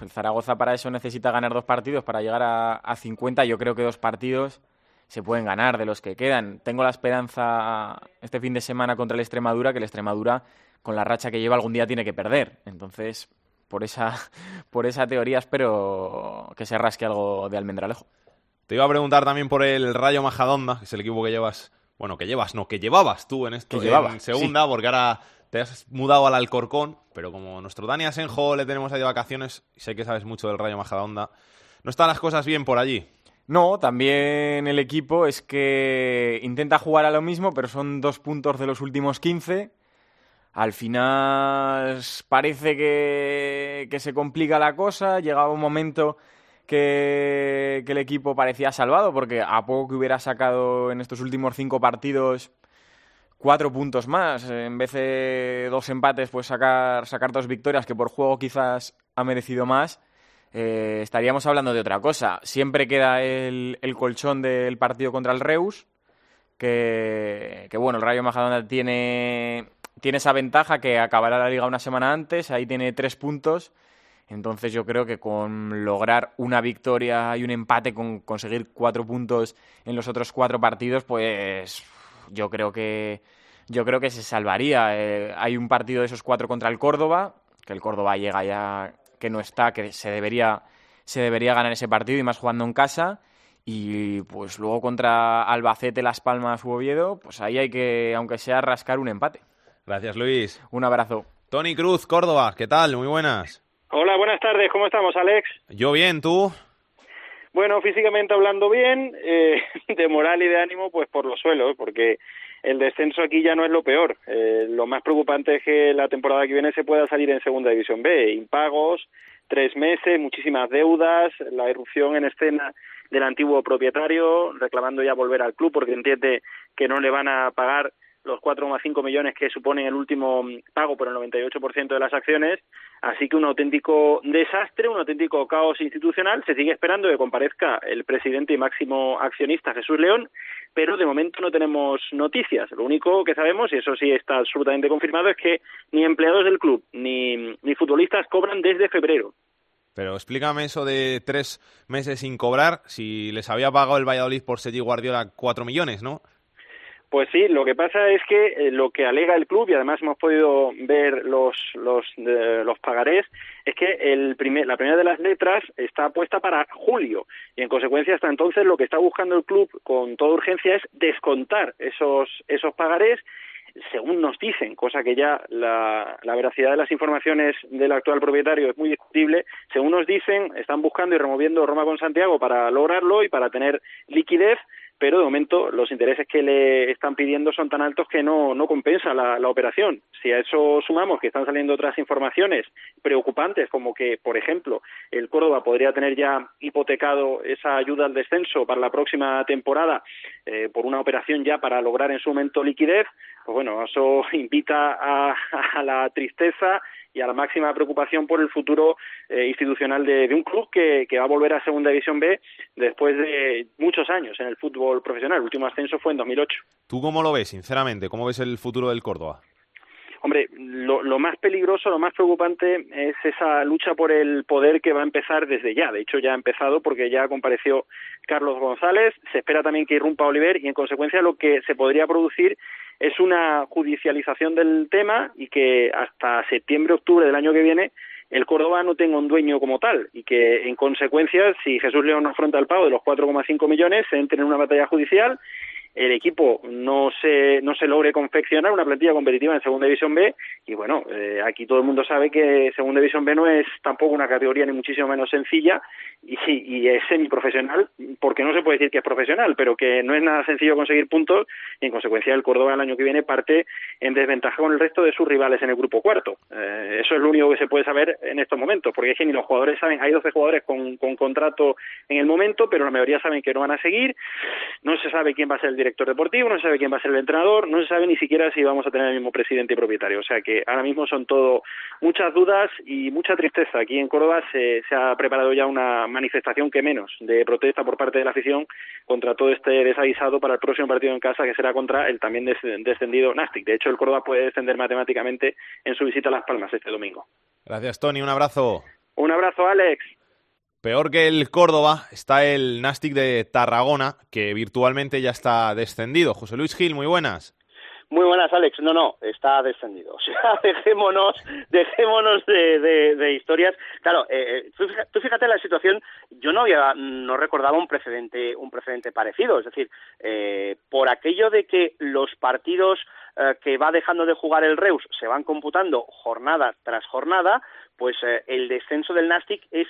El Zaragoza para eso necesita ganar dos partidos para llegar a, a 50. Yo creo que dos partidos se pueden ganar de los que quedan. Tengo la esperanza este fin de semana contra el Extremadura, que el Extremadura, con la racha que lleva, algún día tiene que perder. Entonces, por esa, por esa teoría espero que se rasque algo de Almendralejo. Te iba a preguntar también por el Rayo Majadonda, que es el equipo que llevas, bueno, que llevas, no, que llevabas tú en esto, que llevaba, en segunda, sí. porque ahora te has mudado al Alcorcón, pero como nuestro Dani Asenjo le tenemos ahí de vacaciones, y sé que sabes mucho del Rayo Majadahonda, ¿no están las cosas bien por allí? No, también el equipo es que intenta jugar a lo mismo, pero son dos puntos de los últimos 15. Al final parece que, que se complica la cosa, llegaba un momento que, el equipo parecía salvado, porque a poco que hubiera sacado en estos últimos cinco partidos cuatro puntos más, en vez de dos empates, pues sacar, sacar dos victorias, que por juego quizás ha merecido más, eh, estaríamos hablando de otra cosa. Siempre queda el, el colchón del partido contra el Reus, que, que bueno, el Rayo Majadahonda tiene, tiene esa ventaja que acabará la liga una semana antes, ahí tiene tres puntos. Entonces yo creo que con lograr una victoria y un empate, con conseguir cuatro puntos en los otros cuatro partidos, pues yo creo que yo creo que se salvaría. Eh, hay un partido de esos cuatro contra el Córdoba, que el Córdoba llega ya que no está, que se debería se debería ganar ese partido y más jugando en casa. Y pues luego contra Albacete, Las Palmas u Oviedo, pues ahí hay que, aunque sea, rascar un empate. Gracias, Luis. Un abrazo. Tony Cruz, Córdoba, ¿qué tal? Muy buenas. Hola, buenas tardes, ¿cómo estamos, Alex? Yo bien, ¿tú? Bueno, físicamente hablando bien, eh, de moral y de ánimo, pues por los suelos, porque el descenso aquí ya no es lo peor. Eh, lo más preocupante es que la temporada que viene se pueda salir en Segunda División B. Impagos, tres meses, muchísimas deudas, la irrupción en escena del antiguo propietario, reclamando ya volver al club porque entiende que no le van a pagar los 4,5 millones que suponen el último pago por el 98% de las acciones. Así que un auténtico desastre, un auténtico caos institucional. Se sigue esperando que comparezca el presidente y máximo accionista Jesús León, pero de momento no tenemos noticias. Lo único que sabemos, y eso sí está absolutamente confirmado, es que ni empleados del club ni, ni futbolistas cobran desde febrero. Pero explícame eso de tres meses sin cobrar, si les había pagado el Valladolid por Sergi Guardiola cuatro millones, ¿no? Pues sí, lo que pasa es que eh, lo que alega el club, y además hemos podido ver los, los, los pagarés, es que el primer, la primera de las letras está puesta para julio y en consecuencia hasta entonces lo que está buscando el club con toda urgencia es descontar esos, esos pagarés según nos dicen, cosa que ya la, la, veracidad de las informaciones del actual propietario es muy discutible, según nos dicen, están buscando y removiendo Roma con Santiago para lograrlo y para tener liquidez pero de momento los intereses que le están pidiendo son tan altos que no, no compensa la, operación. Si a eso sumamos que están saliendo otras informaciones preocupantes, como que, por ejemplo, el Córdoba podría tener ya hipotecado esa ayuda al descenso para la próxima temporada eh, por una operación ya para lograr en su momento liquidez, pues bueno, eso invita a, a la tristeza y a la máxima preocupación por el futuro eh, institucional de, un club que, va a volver a Segunda División B después de muchos años en el fútbol profesional. El último ascenso fue en 2008. ¿Tú cómo lo ves, sinceramente? ¿Cómo ves el futuro del Córdoba? Hombre, lo, lo, más peligroso, lo más preocupante es esa lucha por el poder que va a empezar desde ya. De hecho, ya ha empezado porque ya compareció Carlos González. Se espera también que irrumpa Oliver y, en consecuencia, lo que se podría producir es una judicialización del tema y que hasta septiembre, octubre del año que viene el Córdoba no tenga un dueño como tal y que en consecuencia si Jesús León no afronta el pago de los 4,5 millones se entre en una batalla judicial el equipo no se, no se logre confeccionar una plantilla competitiva en Segunda División B y bueno, eh, aquí todo el mundo sabe que Segunda División B no es tampoco una categoría ni muchísimo menos sencilla y, y es semiprofesional, porque no se puede decir que es profesional, pero que no es nada sencillo conseguir puntos y en consecuencia el Córdoba el año que viene parte en desventaja con el resto de sus rivales en el grupo cuarto. Eh, eso es lo único que se puede saber en estos momentos, porque es que ni los jugadores saben, hay 12 jugadores con, con contrato en el momento, pero la mayoría saben que no van a seguir, no se sabe quién va a ser el director deportivo, no se sabe quién va a ser el entrenador, no se sabe ni siquiera si vamos a tener el mismo presidente y propietario. O sea que ahora mismo son todo muchas dudas y mucha tristeza. Aquí en Córdoba se, se ha preparado ya una manifestación que menos de protesta por parte de la afición contra todo este desaguisado para el próximo partido en casa que será contra el también descendido Nastic. De hecho, el Córdoba puede descender matemáticamente en su visita a Las Palmas este domingo. Gracias, Tony. Un abrazo. Un abrazo, Alex. Peor que el Córdoba está el Nastic de Tarragona, que virtualmente ya está descendido. José Luis Gil, muy buenas. Muy buenas, Alex. No, no, está descendido. O sea, dejémonos, dejémonos de, de, historias. Claro, eh, tú, tú, fíjate la situación. Yo no había, no recordaba un precedente, un precedente parecido. Es decir, eh, por aquello de que los partidos eh, que va dejando de jugar el Reus se van computando jornada tras jornada, pues eh, el descenso del Nastic es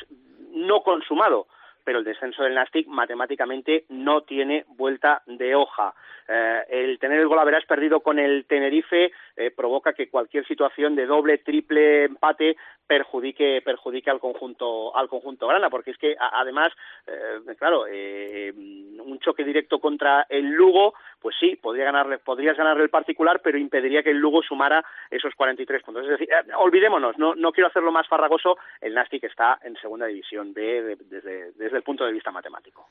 no consumado pero el descenso del Nastic matemáticamente no tiene vuelta de hoja. Eh, el tener el gol a perdido con el Tenerife eh, provoca que cualquier situación de doble, triple empate perjudique perjudique al conjunto al conjunto grana porque es que además eh, claro eh, un choque directo contra el Lugo pues sí podría ganarle podrías ganarle el particular pero impediría que el Lugo sumara esos 43 puntos. Es decir eh, olvidémonos no no quiero hacerlo más farragoso el Nastic está en segunda división B de, desde desde el punto de vista matemático.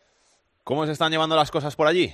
Cómo se están llevando las cosas por allí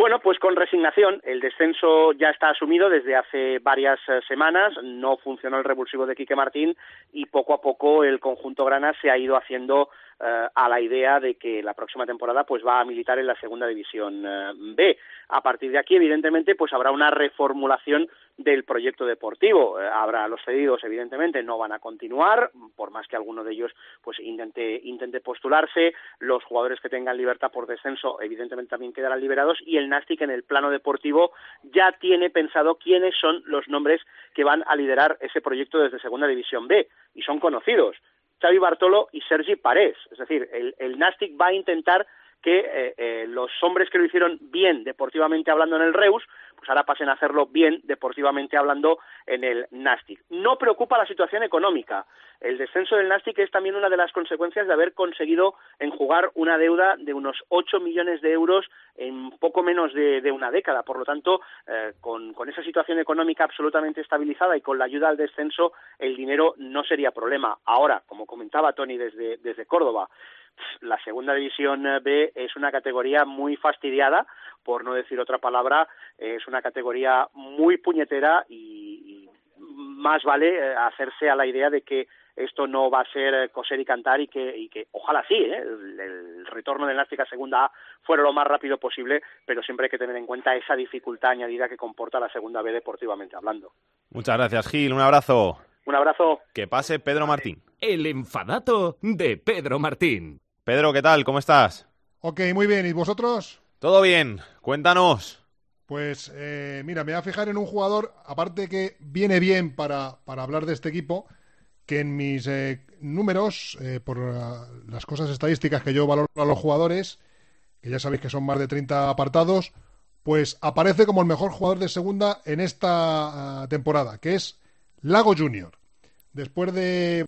bueno, pues con resignación. El descenso ya está asumido desde hace varias eh, semanas. No funcionó el revulsivo de Quique Martín y poco a poco el conjunto grana se ha ido haciendo a la idea de que la próxima temporada pues va a militar en la segunda división eh, B. A partir de aquí, evidentemente, pues habrá una reformulación del proyecto deportivo. Eh, habrá los cedidos, evidentemente, no van a continuar, por más que alguno de ellos pues intente, intente postularse. Los jugadores que tengan libertad por descenso, evidentemente, también quedarán liberados. Y el Nastic, en el plano deportivo, ya tiene pensado quiénes son los nombres que van a liderar ese proyecto desde Segunda División B. Y son conocidos. Xavi Bartolo y Sergi Parés. Es decir, el, el Nastic va a intentar que eh, eh, los hombres que lo hicieron bien deportivamente hablando en el Reus, pues ahora pasen a hacerlo bien deportivamente hablando en el Nastic. No preocupa la situación económica. El descenso del Nastic es también una de las consecuencias de haber conseguido enjugar una deuda de unos 8 millones de euros en poco menos de, una década. Por lo tanto, eh, con, con esa situación económica absolutamente estabilizada y con la ayuda al descenso, el dinero no sería problema. Ahora, como comentaba Tony desde, desde Córdoba, la segunda división B es una categoría muy fastidiada, por no decir otra palabra, es una categoría muy puñetera y, más vale eh, hacerse a la idea de que esto no va a ser eh, coser y cantar y que, y que ojalá sí, ¿eh? el, retorno de Náutica Segunda A fuera lo más rápido posible, pero siempre hay que tener en cuenta esa dificultad añadida que comporta la Segunda B deportivamente hablando. Muchas gracias, Gil. Un abrazo. Un abrazo. Que pase Pedro Martín. El enfadato de Pedro Martín. Pedro, ¿qué tal? ¿Cómo estás? Ok, muy bien. ¿Y vosotros? Todo bien. Cuéntanos. Pues eh, mira, me voy a fijar en un jugador, aparte que viene bien para, para hablar de este equipo, que en mis eh, números, eh, por las cosas estadísticas que yo valoro a los jugadores, que ya sabéis que son más de 30 apartados, pues aparece como el mejor jugador de segunda en esta ah, temporada, que es Lago Junior. Después de,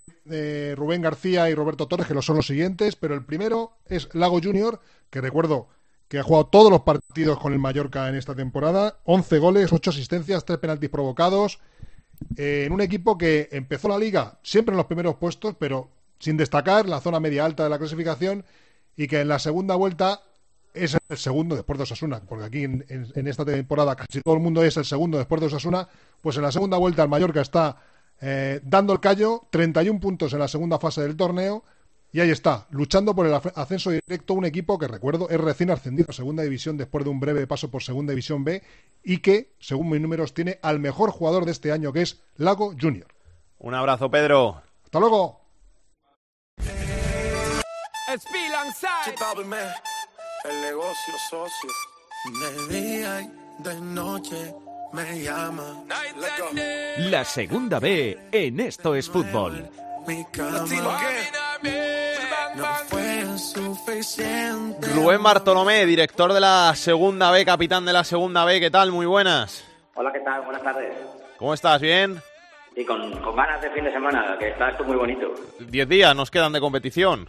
Rubén García y Roberto Torres, que lo son los siguientes, pero el primero es Lago Junior, que recuerdo que ha jugado todos los partidos con el Mallorca en esta temporada, 11 goles, 8 asistencias, 3 penaltis provocados, eh, en un equipo que empezó la liga siempre en los primeros puestos, pero sin destacar, la zona media alta de la clasificación, y que en la segunda vuelta es el segundo después de Osasuna, porque aquí en, en esta temporada casi todo el mundo es el segundo después de Osasuna, pues en la segunda vuelta el Mallorca está eh, dando el callo, 31 puntos en la segunda fase del torneo. Y ahí está, luchando por el ascenso directo un equipo que, recuerdo, es recién ascendido a Segunda División después de un breve paso por Segunda División B y que, según mis números, tiene al mejor jugador de este año, que es Lago Junior. Un abrazo, Pedro. Hasta luego. El negocio socio. De noche me llama. La segunda B en Esto es Fútbol. Rubén Bartolomé, director de la segunda B, capitán de la segunda B, ¿qué tal? Muy buenas. Hola, ¿qué tal? Buenas tardes. ¿Cómo estás? ¿Bien? Y con, ganas de fin de semana, que está esto muy bonito. Diez días nos quedan de competición.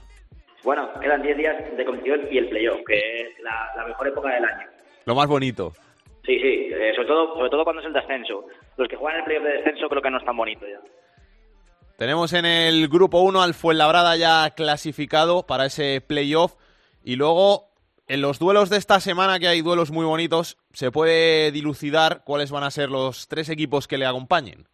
Bueno, quedan diez días de competición y el playoff, que es la mejor época del año. Lo más bonito. Sí, sí, eh, sobre, todo, sobre todo cuando es el descenso. Los que juegan el playoff de descenso creo que no es tan bonito ya. Tenemos en el grupo 1 al Fuenlabrada ya clasificado para ese playoff y luego en los duelos de esta semana, que hay duelos muy bonitos, se puede dilucidar cuáles van a ser los tres equipos que le acompañen.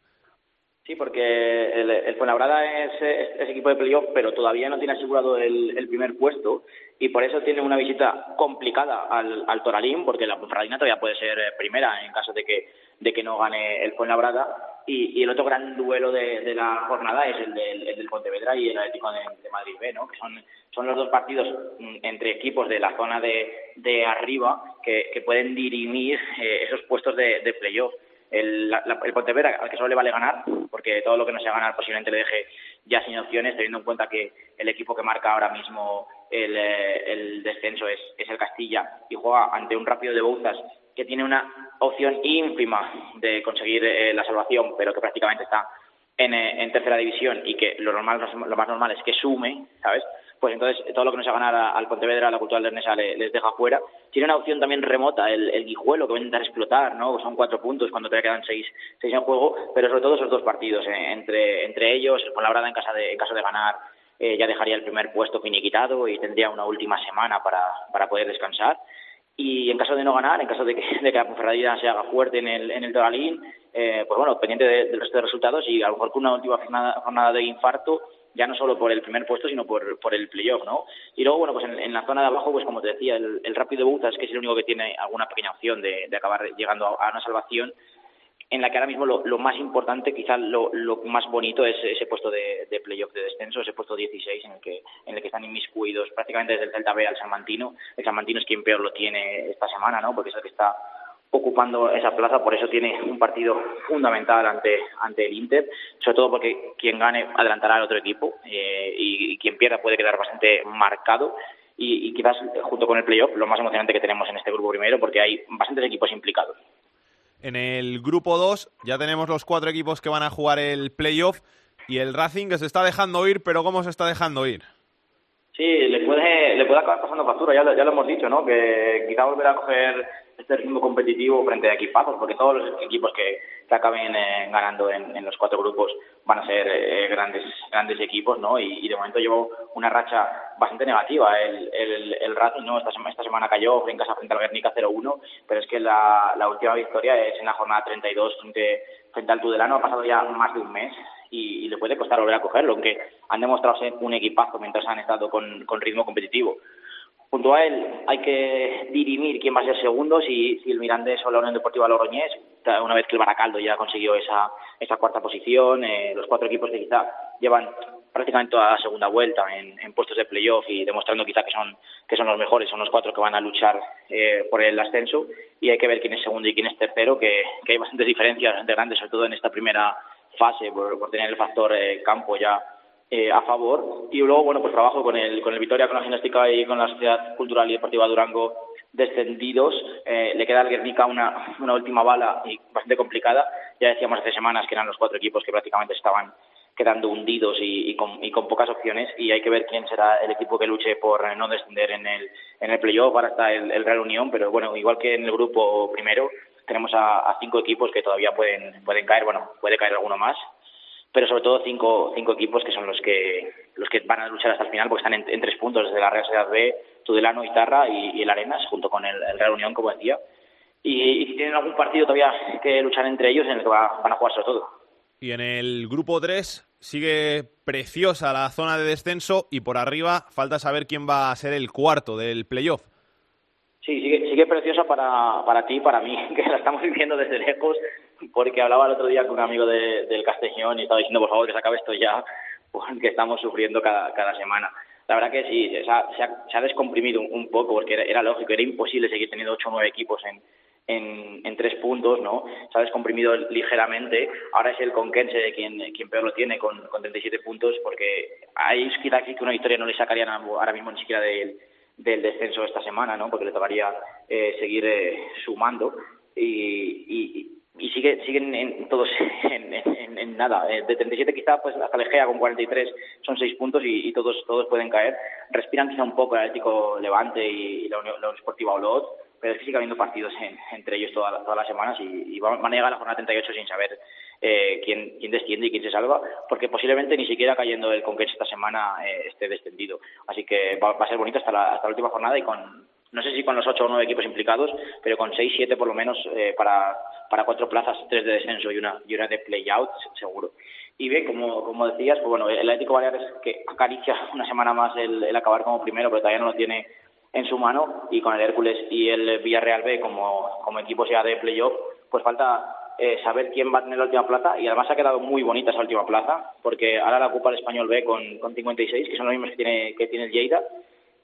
Sí, porque el, el Fuenlabrada es, equipo de playoff, pero todavía no tiene asegurado el, primer puesto y por eso tiene una visita complicada al, al Toralín, porque la Ponferradina todavía puede ser eh, primera en caso de que, de que no gane el Fuenlabrada. Y, el otro gran duelo de, la jornada es el del, el del, Pontevedra y el Atlético de, de, Madrid B, ¿no? que son, son los dos partidos mm, entre equipos de la zona de, de arriba que, que pueden dirimir eh, esos puestos de, de playoff. El, la, el Pontevedra, al que solo le vale ganar, porque todo lo que no sea ganar posiblemente le deje ya sin opciones, teniendo en cuenta que el equipo que marca ahora mismo el, eh, el descenso es, es, el Castilla y juega ante un rápido de Bouzas que tiene una opción ínfima de conseguir eh, la salvación, pero que prácticamente está en, eh, en, tercera división y que lo, normal, lo más normal es que sume, ¿sabes? Pues entonces todo lo que no sea ganar al Pontevedra, a la Cultural Lernesa les, les deja fuera. Tiene una opción también remota, el, el Guijuelo, que va a intentar explotar, ¿no? Son cuatro puntos cuando te quedan seis, seis en juego, pero sobre todo esos dos partidos, eh, entre, entre ellos, el Fuenlabrada en, casa de, en caso de ganar eh, ya dejaría el primer puesto finiquitado y tendría una última semana para, para poder descansar. Y en caso de no ganar, en caso de que, de que la Ponferradina se haga fuerte en el, en el Doralín, eh, pues bueno, pendiente del de resto de resultados y a lo mejor con una última jornada de infarto, ya no solo por el primer puesto, sino por, por el playoff, ¿no? Y luego, bueno, pues en, la zona de abajo, pues como te decía, el, el Rápido Buzas, que es el único que tiene alguna pequeña opción de, de acabar llegando a, una salvación, en la que ahora mismo lo, lo más importante, quizás lo, lo, más bonito es ese puesto de, playoff de descenso, ese puesto 16 en el que en el que están inmiscuidos prácticamente desde el Celta B al San Mantino. El San Mantino es quien peor lo tiene esta semana, ¿no? Porque es el que está ocupando esa plaza, por eso tiene un partido fundamental ante ante el Inter, sobre todo porque quien gane adelantará al otro equipo eh, y, y quien pierda puede quedar bastante marcado y, y quizás junto con el playoff lo más emocionante que tenemos en este grupo primero porque hay bastantes equipos implicados. En el grupo 2 ya tenemos los cuatro equipos que van a jugar el playoff y el Racing que se está dejando ir, pero ¿cómo se está dejando ir? Sí, le puede, le puede acabar pasando factura, ya, lo- ya lo hemos dicho, ¿no? Que quizá volverá a coger este ritmo competitivo frente a equipazos, porque todos los equipos que, que acaben eh, ganando en, los cuatro grupos van a ser eh, grandes grandes equipos, ¿no? Y, de momento llevó una racha bastante negativa. El, el, el Racing, ¿no? Esta, esta semana cayó en casa frente al Guernica 0-1, pero es que la, la última victoria es en la jornada 32 frente, frente al Tudelano, ha pasado ya más de un mes y, y le puede costar volver a cogerlo, aunque han demostrado ser un equipazo mientras han estado con, con ritmo competitivo. Junto a él hay que dirimir quién va a ser segundo, si, si el Mirandés o la Unión Deportiva Logroñés, una vez que el Baracaldo ya consiguió esa, esa cuarta posición, eh, los cuatro equipos que quizá llevan prácticamente toda la segunda vuelta en, puestos de playoff y demostrando quizá que son, que son los mejores, son los cuatro que van a luchar eh, por el ascenso. Y hay que ver quién es segundo y quién es tercero, que, que hay bastantes diferencias bastante grandes, sobre todo en esta primera fase, por, por tener el factor eh, campo ya eh, a favor. Y luego, bueno, pues trabajo con el, con el Vitoria, con la Gimnástica y con la Sociedad Cultural y Deportiva Durango descendidos. Eh, le queda al Guernica una, una última bala y bastante complicada. Ya decíamos hace semanas que eran los cuatro equipos que prácticamente estaban quedando hundidos y, y, con, y con pocas opciones y hay que ver quién será el equipo que luche por no descender en el, en el playoff. Ahora está el, Real Unión, pero bueno, igual que en el grupo primero, tenemos a, a cinco equipos que todavía pueden, pueden caer, bueno, puede caer alguno más, pero sobre todo cinco, cinco equipos que son los que los que van a luchar hasta el final porque están en, en tres puntos desde la Real Sociedad B, Tudelano, Itarra y, y el Arenas junto con el, el Real Unión como decía. Y, si tienen algún partido todavía que luchar entre ellos en el que va- van a jugar sobre todo. Y en el grupo 3 sigue preciosa la zona de descenso y por arriba falta saber quién va a ser el cuarto del playoff. Sí, sigue, sigue preciosa para, para ti y para mí, que la estamos viviendo desde lejos, porque hablaba el otro día con un amigo de- del Castellón y estaba diciendo, por favor, que se acabe esto ya, porque estamos sufriendo cada, cada semana. La verdad que sí, se ha, se ha- se ha descomprimido un, un poco, porque era, era lógico, era imposible seguir teniendo ocho o nueve equipos en, en, en tres puntos, ¿no? Se ha descomprimido ligeramente. Ahora es el Conquense quien, quien peor lo tiene, con, con 37 puntos, porque ahí quizá sí que una victoria no le sacarían ahora mismo ni siquiera del, del descenso esta semana, ¿no? Porque le tocaría eh, seguir eh, sumando y, y, y sigue, siguen en, todos en, en- en nada. Eh, de 37 quizá, pues hasta Legea con 43 son 6 puntos y, y todos todos pueden caer. Respiran quizá un poco el Atlético Levante y, la Unión, la Unión Esportiva Olot, pero es que sigue habiendo partidos en- entre ellos toda la- todas las semanas y, y van a llegar a la jornada 38 sin saber eh, quién, quién desciende y quién se salva, porque posiblemente ni siquiera cayendo el Conquest esta semana eh, esté descendido. Así que va, va a ser bonito hasta la, hasta la última jornada y con, no sé si con los ocho o nueve equipos implicados, pero con seis, siete por lo menos eh, para, para cuatro plazas, tres de descenso y una, y una de play-out, seguro. Y bien, como, como decías, pues bueno, el Atlético Baleares que acaricia una semana más el, acabar como primero, pero todavía no lo tiene en su mano, y con el Hércules y el Villarreal B como, como equipos ya de playoff, pues falta eh, saber quién va a tener la última plaza, y además ha quedado muy bonita esa última plaza, porque ahora la ocupa el Español B con, con 56, que son los mismos que tiene, que tiene el Lleida,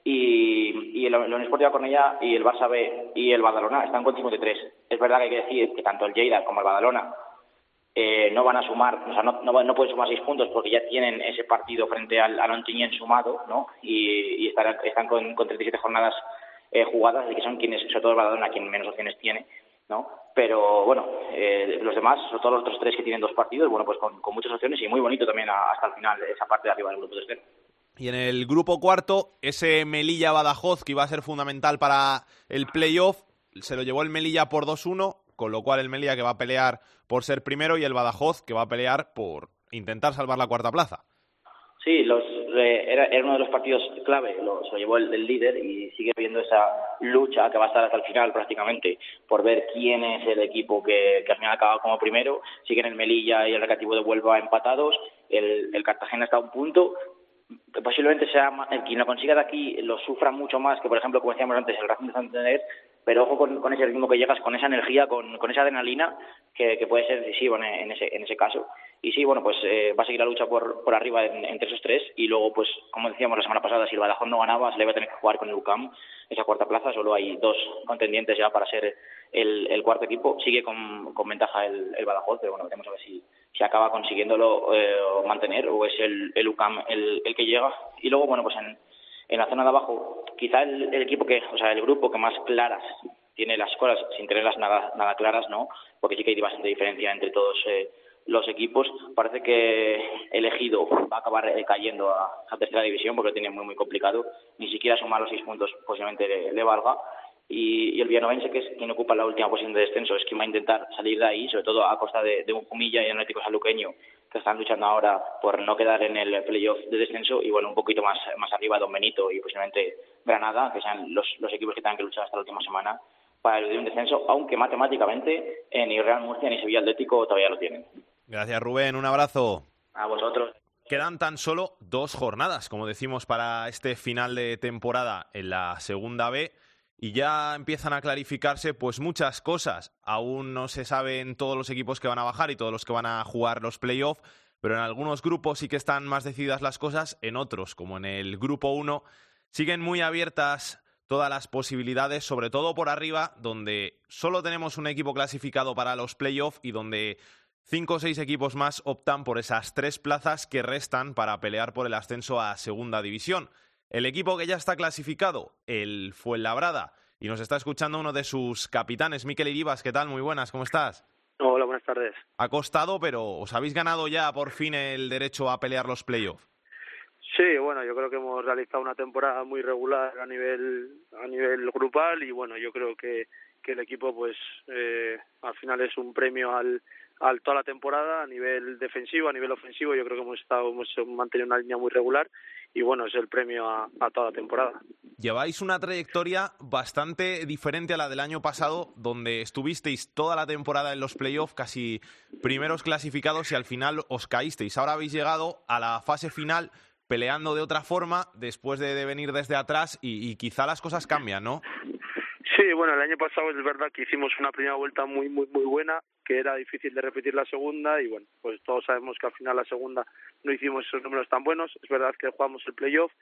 y, y el, la Unión Esportiva Cornellá y el Barça B y el Badalona están con 53. Es verdad que hay que decir que tanto el Lleida como el Badalona eh, no van a sumar, o sea, no, no, no pueden sumar seis puntos porque ya tienen ese partido frente al, al Ontinyent sumado, ¿no? Y, estarán, están con, con 37 jornadas eh, jugadas, así que son quienes, sobre todo el Badalona, quien menos opciones tiene, ¿no? Pero bueno, eh, los demás, sobre todo los otros tres que tienen dos partidos, bueno, pues con, con muchas opciones y muy bonito también hasta el final esa parte de arriba del grupo de este. Y en el grupo cuarto, ese Melilla-Badajoz que iba a ser fundamental para el playoff, se lo llevó el Melilla por 2-1, con lo cual el Melilla que va a pelear por ser primero y el Badajoz que va a pelear por intentar salvar la cuarta plaza. Sí, los, eh, era, era uno de los partidos clave, lo, se lo llevó el, el líder y sigue habiendo esa lucha que va a estar hasta el final prácticamente por ver quién es el equipo que, que al final acaba como primero. Siguen el Melilla y el Recreativo de Huelva empatados, el, el Cartagena está a un punto, posiblemente sea el quien lo consiga de aquí lo sufra mucho más que por ejemplo como decíamos antes el Racing de Santander pero ojo con, ese ritmo que llegas con esa energía con, con esa adrenalina que, que puede ser decisivo en, ese en ese caso. Y sí bueno pues eh, va a seguir la lucha por, por arriba en- entre esos tres. Y luego pues como decíamos la semana pasada si el Badajoz no ganaba se le iba a tener que jugar con el UCAM esa cuarta plaza. Solo hay dos contendientes ya para ser el, el cuarto equipo. Sigue con, con ventaja el, el Badajoz pero bueno veremos a ver si si acaba consiguiéndolo eh, mantener o es el, el UCAM el, el que llega y luego bueno pues en, en la zona de abajo quizá el, equipo que, o sea, el grupo que más claras tiene las cosas sin tenerlas nada, nada claras, ¿no? Porque sí que hay bastante diferencia entre todos eh, los equipos. Parece que elegido va a acabar eh, cayendo a, tercera división porque lo tiene muy, muy complicado. Ni siquiera sumar los seis puntos posiblemente le, le valga y, el Villanovense, que es quien ocupa la última posición de descenso, es quien va a intentar salir de ahí, sobre todo a costa de, un Jumilla y Atlético Saluqueño, que están luchando ahora por no quedar en el playoff de descenso, y bueno, un poquito más, más arriba Don Benito y posiblemente Granada, que sean los, los equipos que tengan que luchar hasta la última semana para eludir un descenso, aunque matemáticamente ni Real Murcia ni Sevilla Atlético todavía lo tienen. Gracias Rubén, un abrazo. A vosotros. Quedan tan solo dos jornadas, como decimos, para este final de temporada en la segunda B y ya empiezan a clarificarse pues muchas cosas. Aún no se saben todos los equipos que van a bajar y todos los que van a jugar los playoffs, pero en algunos grupos sí que están más decididas las cosas, en otros, como en el grupo 1, siguen muy abiertas todas las posibilidades, sobre todo por arriba, donde solo tenemos un equipo clasificado para los playoffs y donde cinco o seis equipos más optan por esas tres plazas que restan para pelear por el ascenso a segunda división. El equipo que ya está clasificado, el Fuenlabrada, y nos está escuchando uno de sus capitanes, Miquel Iribas. ¿Qué tal? Muy buenas, ¿cómo estás? Hola, buenas tardes. Ha costado, pero ¿os habéis ganado ya por fin el derecho a pelear los playoffs? Sí, bueno, yo creo que hemos realizado una temporada muy regular a nivel a nivel grupal y bueno, yo creo que, que el equipo pues eh, al final es un premio al, al toda la temporada a nivel defensivo, a nivel ofensivo, yo creo que hemos estado hemos mantenido una línea muy regular y bueno, es el premio a, toda la temporada. Lleváis una trayectoria bastante diferente a la del año pasado, donde estuvisteis toda la temporada en los playoffs, casi primeros clasificados y al final os caísteis. Ahora habéis llegado a la fase final peleando de otra forma después de, venir desde atrás y, y quizá las cosas cambian, ¿no? Sí, bueno, el año pasado es verdad que hicimos una primera vuelta muy, muy, muy buena, que era difícil de repetir la segunda y bueno, pues todos sabemos que al final la segunda no hicimos esos números tan buenos. Es verdad que jugamos el playoff,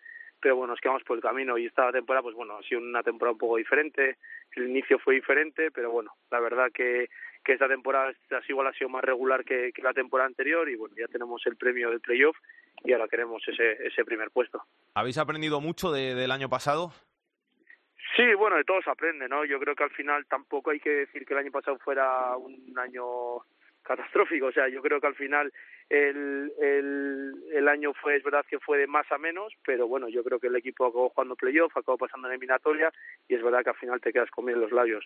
pero bueno, nos quedamos por el camino y esta temporada, pues bueno, ha sido una temporada un poco diferente. El inicio fue diferente, pero bueno, la verdad que, que esta temporada igual ha sido más regular que, la temporada anterior y bueno, ya tenemos el premio del playoff y ahora queremos ese, ese primer puesto. ¿Habéis aprendido mucho del año pasado? Sí, bueno, de todo se aprende, ¿no? Yo creo que al final tampoco hay que decir que el año pasado fuera un año catastrófico, o sea, yo creo que al final el, el, año fue, es verdad que fue de más a menos, pero bueno, yo creo que el equipo acabó jugando playoff, acabó pasando en eliminatoria y es verdad que al final te quedas comiendo los labios.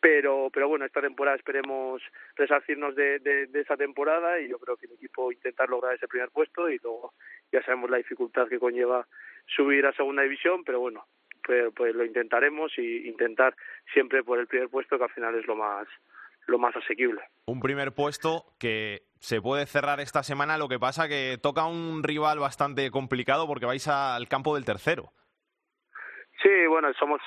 Pero, pero bueno, esta temporada esperemos resarcirnos de, de, de esa temporada y yo creo que el equipo intentar lograr ese primer puesto y luego ya sabemos la dificultad que conlleva subir a segunda división, pero bueno, pues, pues lo intentaremos y intentar siempre por el primer puesto que al final es lo más lo más asequible. Un primer puesto que se puede cerrar esta semana, lo que pasa que toca un rival bastante complicado porque vais al campo del tercero. Sí, bueno, somos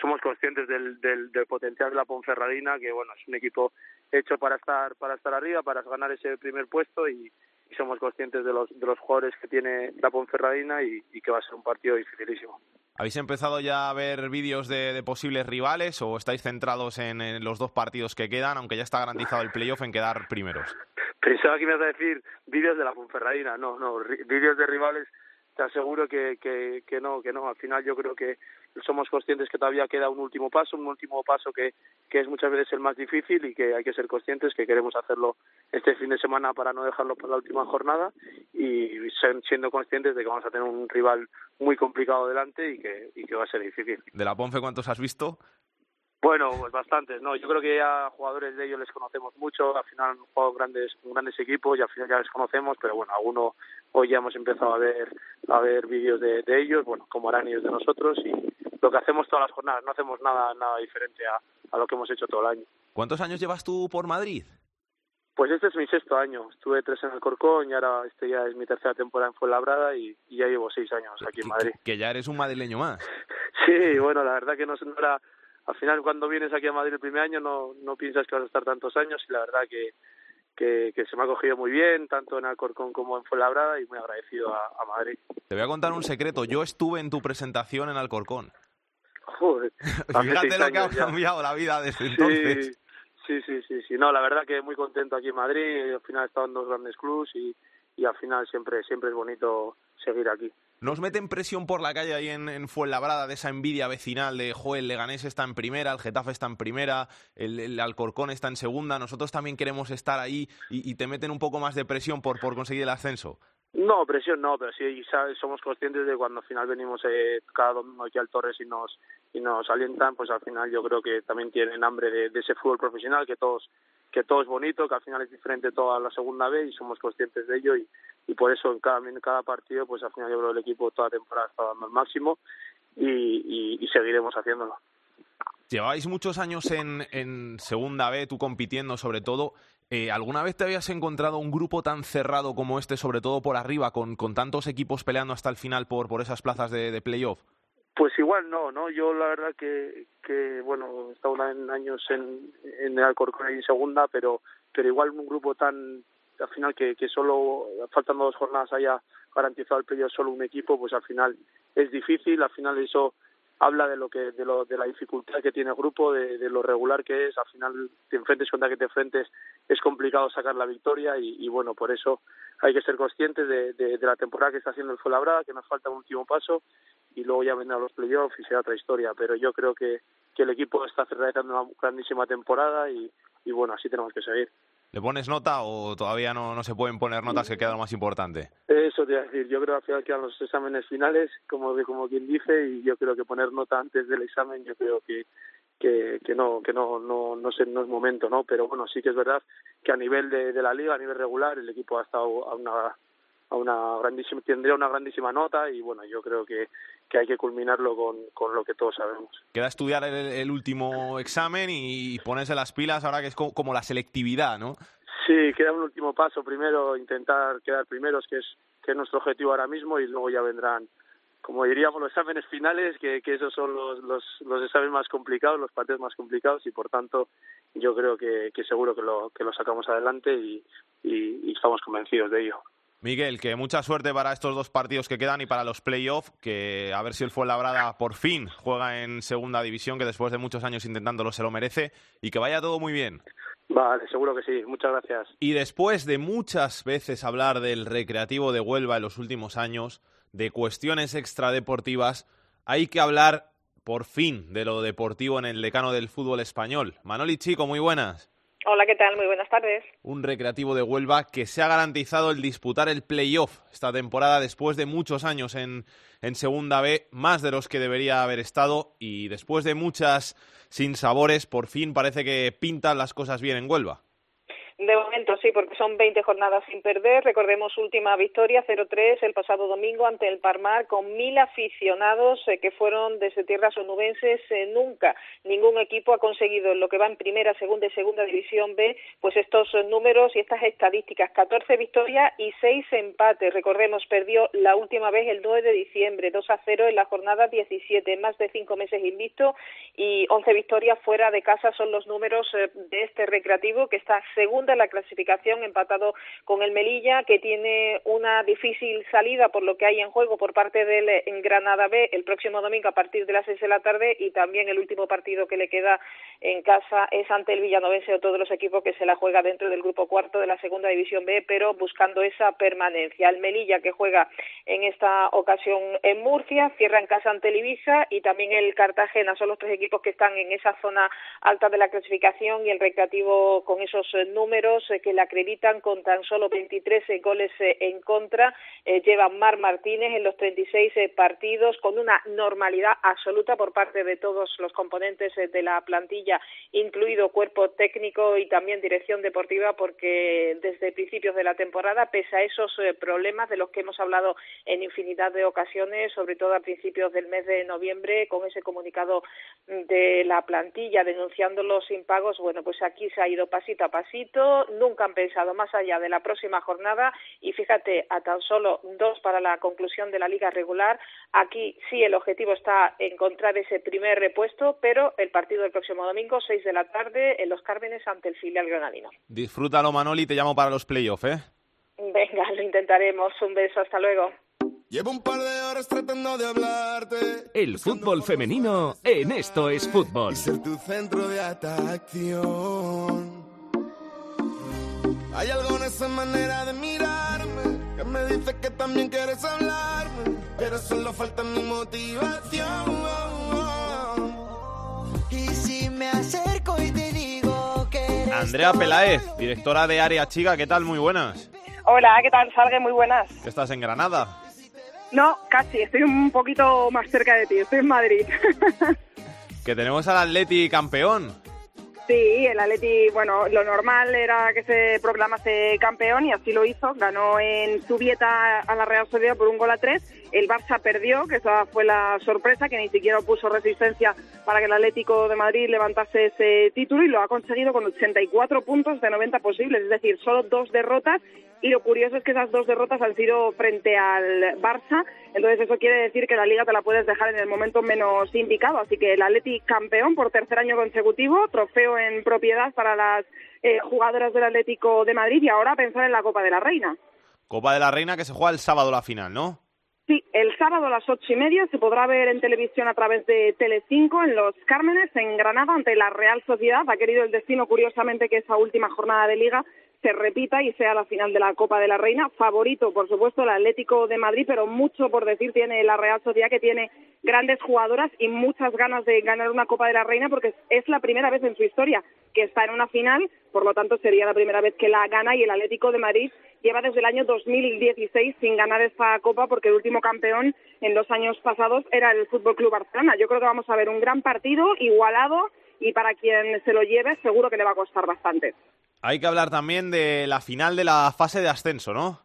somos conscientes del, del, del, potencial de la Ponferradina, que bueno, es un equipo hecho para estar para estar arriba, para ganar ese primer puesto y, somos conscientes de los de los jugadores que tiene la Ponferradina y, y que va a ser un partido dificilísimo. ¿Habéis empezado ya a ver vídeos de, posibles rivales o estáis centrados en, los dos partidos que quedan, aunque ya está garantizado el playoff en quedar primeros? Pensaba que me ibas a decir vídeos de la Ponferradina, no, no, vídeos de rivales te aseguro que, que, que no, que no. Al final yo creo que somos conscientes que todavía queda un último paso, un último paso que, que es muchas veces el más difícil y que hay que ser conscientes que queremos hacerlo este fin de semana para no dejarlo para la última jornada y siendo conscientes de que vamos a tener un rival muy complicado delante y que, y que va a ser difícil. ¿De la Ponce cuántos has visto? Bueno, pues bastantes, ¿no? Yo creo que ya jugadores de ellos les conocemos mucho, al final han jugado grandes, grandes equipos y al final ya les conocemos, pero bueno, algunos hoy ya hemos empezado a ver a ver vídeos de, de ellos, bueno, como harán ellos de nosotros y lo que hacemos todas las jornadas, no hacemos nada nada diferente a, a lo que hemos hecho todo el año. ¿Cuántos años llevas tú por Madrid? Pues este es mi sexto año. Estuve tres en el Corcón y ahora este ya es mi tercera temporada en Fuenlabrada y, y ya llevo seis años aquí en Madrid. Que, que ya eres un madrileño más. Sí, bueno, la verdad que no, no era al final cuando vienes aquí a Madrid el primer año no, no piensas que vas a estar tantos años y la verdad que, que, que se me ha cogido muy bien, tanto en Alcorcón como en Fuenlabrada y muy agradecido a, a, Madrid. Te voy a contar un secreto, yo estuve en tu presentación en Alcorcón. Joder, Fíjate lo que ha cambiado la vida desde entonces. Sí, sí, sí, sí, no, la verdad que muy contento aquí en Madrid, al final he estado en dos grandes clubs y, y al final siempre siempre es bonito seguir aquí. ¿Nos meten presión por la calle ahí en, en Fuenlabrada de esa envidia vecinal de, joder, el Leganés está en primera, el Getafe está en primera, el, el Alcorcón está en segunda, nosotros también queremos estar ahí y, y te meten un poco más de presión por, por conseguir el ascenso? No, presión no, pero sí somos conscientes de cuando al final venimos eh, cada domingo aquí al Torres y nos y nos alientan, pues al final yo creo que también tienen hambre de, ese fútbol profesional que todos que todo es bonito, que al final es diferente toda la segunda vez y somos conscientes de ello y, y por eso en cada, en cada partido pues al final yo creo que el equipo toda temporada está dando el máximo y, y, y seguiremos haciéndolo. Lleváis muchos años en, en Segunda B, tú compitiendo sobre todo. Eh, ¿Alguna vez te habías encontrado un grupo tan cerrado como este, sobre todo por arriba, con, con tantos equipos peleando hasta el final por, por esas plazas de, de playoff? Pues igual no, ¿no? Yo la verdad que, que bueno, he estado en años en, en el Alcorcón y en segunda, pero, pero igual un grupo tan, al final que, que solo faltando dos jornadas haya garantizado el playoff solo un equipo, pues al final es difícil, al final eso habla de lo que de, lo, de la dificultad que tiene el grupo, de, de, lo regular que es, al final te enfrentes contra que te enfrentes es complicado sacar la victoria y, y bueno, por eso hay que ser conscientes de, de, de la temporada que está haciendo el Fuenlabrada, que nos falta un último paso y luego ya vendrán los playoffs y será otra historia, pero yo creo que, que el equipo está realizando una grandísima temporada y, y bueno, así tenemos que seguir. ¿Le pones nota o todavía no, no se pueden poner notas que queda lo más importante? Eso te iba a decir, yo creo que al final quedan los exámenes finales, como, como quien dice, y yo creo que poner nota antes del examen, yo creo que, que, que no que no no no, sé, no es momento no pero bueno sí que es verdad que a nivel de, de la liga a nivel regular el equipo ha estado a una a una grandísima tendría una grandísima nota y bueno yo creo que, que hay que culminarlo con, con lo que todos sabemos. Queda estudiar el, el último examen y ponerse las pilas ahora que es como, la selectividad no sí queda un último paso. Primero intentar quedar primeros que es que es nuestro objetivo ahora mismo y luego ya vendrán como diríamos los exámenes finales que, que esos son los, los, los exámenes más complicados los partidos más complicados y por tanto yo creo que, que seguro que lo que lo sacamos adelante y, y, y estamos convencidos de ello Miguel, que mucha suerte para estos dos partidos que quedan y para los playoffs, que a ver si el Fuenlabrada por fin juega en segunda división, que después de muchos años intentándolo se lo merece, y que vaya todo muy bien. Vale, seguro que sí. Muchas gracias. Y después de muchas veces hablar del recreativo de Huelva en los últimos años, de cuestiones extradeportivas, hay que hablar por fin de lo deportivo en el decano del fútbol español. Manoli Chico, muy buenas. Hola, ¿qué tal? Muy buenas tardes. Un recreativo de Huelva que se ha garantizado el disputar el playoff esta temporada después de muchos años en, en Segunda B, más de los que debería haber estado y después de muchas sinsabores, por fin parece que pintan las cosas bien en Huelva. De momento sí, porque son 20 jornadas sin perder. Recordemos última victoria 0-3 el pasado domingo ante el Parmar con mil aficionados eh, que fueron desde tierras onubenses. Eh, nunca ningún equipo ha conseguido lo que va en primera, segunda y segunda división B, pues estos eh, números y estas estadísticas. 14 victorias y 6 empates. Recordemos, perdió la última vez el 9 de diciembre, 2 a 0 en la jornada 17, más de 5 meses invicto y 11 victorias fuera de casa son los números eh, de este recreativo que está segunda en la clasificación, empatado con el Melilla, que tiene una difícil salida por lo que hay en juego por parte del en Granada B el próximo domingo a partir de las seis de la tarde y también el último partido que le queda en casa es ante el Villanovense o todos los equipos que se la juega dentro del grupo cuarto de la segunda división B, pero buscando esa permanencia. El Melilla que juega en esta ocasión en Murcia, cierra en casa ante el Ibiza y también el Cartagena son los tres equipos que están en esa zona alta de la clasificación y el recreativo con esos números números eh, que le acreditan con tan solo 23 eh, goles eh, en contra. lleva Mar Martínez en los 36 partidos con una normalidad absoluta por parte de todos los componentes de la plantilla, incluido cuerpo técnico y también dirección deportiva, porque desde principios de la temporada, pese a esos problemas de los que hemos hablado en infinidad de ocasiones, sobre todo a principios del mes de noviembre, con ese comunicado de la plantilla denunciando los impagos, bueno, pues aquí se ha ido pasito a pasito nunca han pensado más allá de la próxima jornada y fíjate, a tan solo dos para la conclusión de la liga regular, aquí sí el objetivo está encontrar ese primer repuesto, pero el partido del próximo domingo, seis de la tarde, en Los Cármenes ante el filial granadino. Disfrútalo, Manoli, te llamo para los playoffs, ¿eh? Venga, lo intentaremos. Un beso, hasta luego. Llevo un par de horas tratando de hablarte. El fútbol femenino en esto es fútbol. Y ser tu centro de atracción. Hay algo en esa manera de mirarme que me dice que también quieres hablarme, pero solo falta mi motivación. Y si me acerco y te digo que Andrea Peláez, directora de Área Chica, ¿qué tal? Muy buenas. Hola, ¿qué tal? Salgue, muy buenas. ¿Qué estás en Granada? No, casi, estoy un poquito más cerca de ti, estoy en Madrid. Que tenemos al Atleti campeón. Sí, el Atleti, bueno, lo normal era que se proclamase campeón y así lo hizo. Ganó en Zubieta a la Real Sociedad por un gol a tres. El Barça perdió, que esa fue la sorpresa, que ni siquiera puso resistencia para que el Atlético de Madrid levantase ese título y lo ha conseguido con 84 puntos de 90 posibles, es decir, solo dos derrotas. Y lo curioso es que esas dos derrotas han sido frente al Barça, entonces eso quiere decir que la liga te la puedes dejar en el momento menos indicado. Así que el Atleti campeón por tercer año consecutivo, trofeo en propiedad para las eh, jugadoras del Atlético de Madrid y ahora pensar en la Copa de la Reina. Copa de la Reina que se juega el sábado la final, ¿no? Sí, el sábado a las ocho y media se podrá ver en televisión a través de Telecinco en Los Cármenes, en Granada, ante la Real Sociedad. Ha querido el destino, curiosamente, que esa última jornada de liga se repita y sea la final de la Copa de la Reina. Favorito, por supuesto, el Atlético de Madrid, pero mucho por decir tiene la Real Sociedad, que tiene grandes jugadoras y muchas ganas de ganar una Copa de la Reina, porque es la primera vez en su historia que está en una final, por lo tanto sería la primera vez que la gana y el Atlético de Madrid lleva desde el año 2016 sin ganar esta Copa, porque el último campeón en los años pasados era el Fútbol Club Barcelona. Yo creo que vamos a ver un gran partido, igualado, y para quien se lo lleve seguro que le va a costar bastante. Hay que hablar también de la final de la fase de ascenso, ¿no?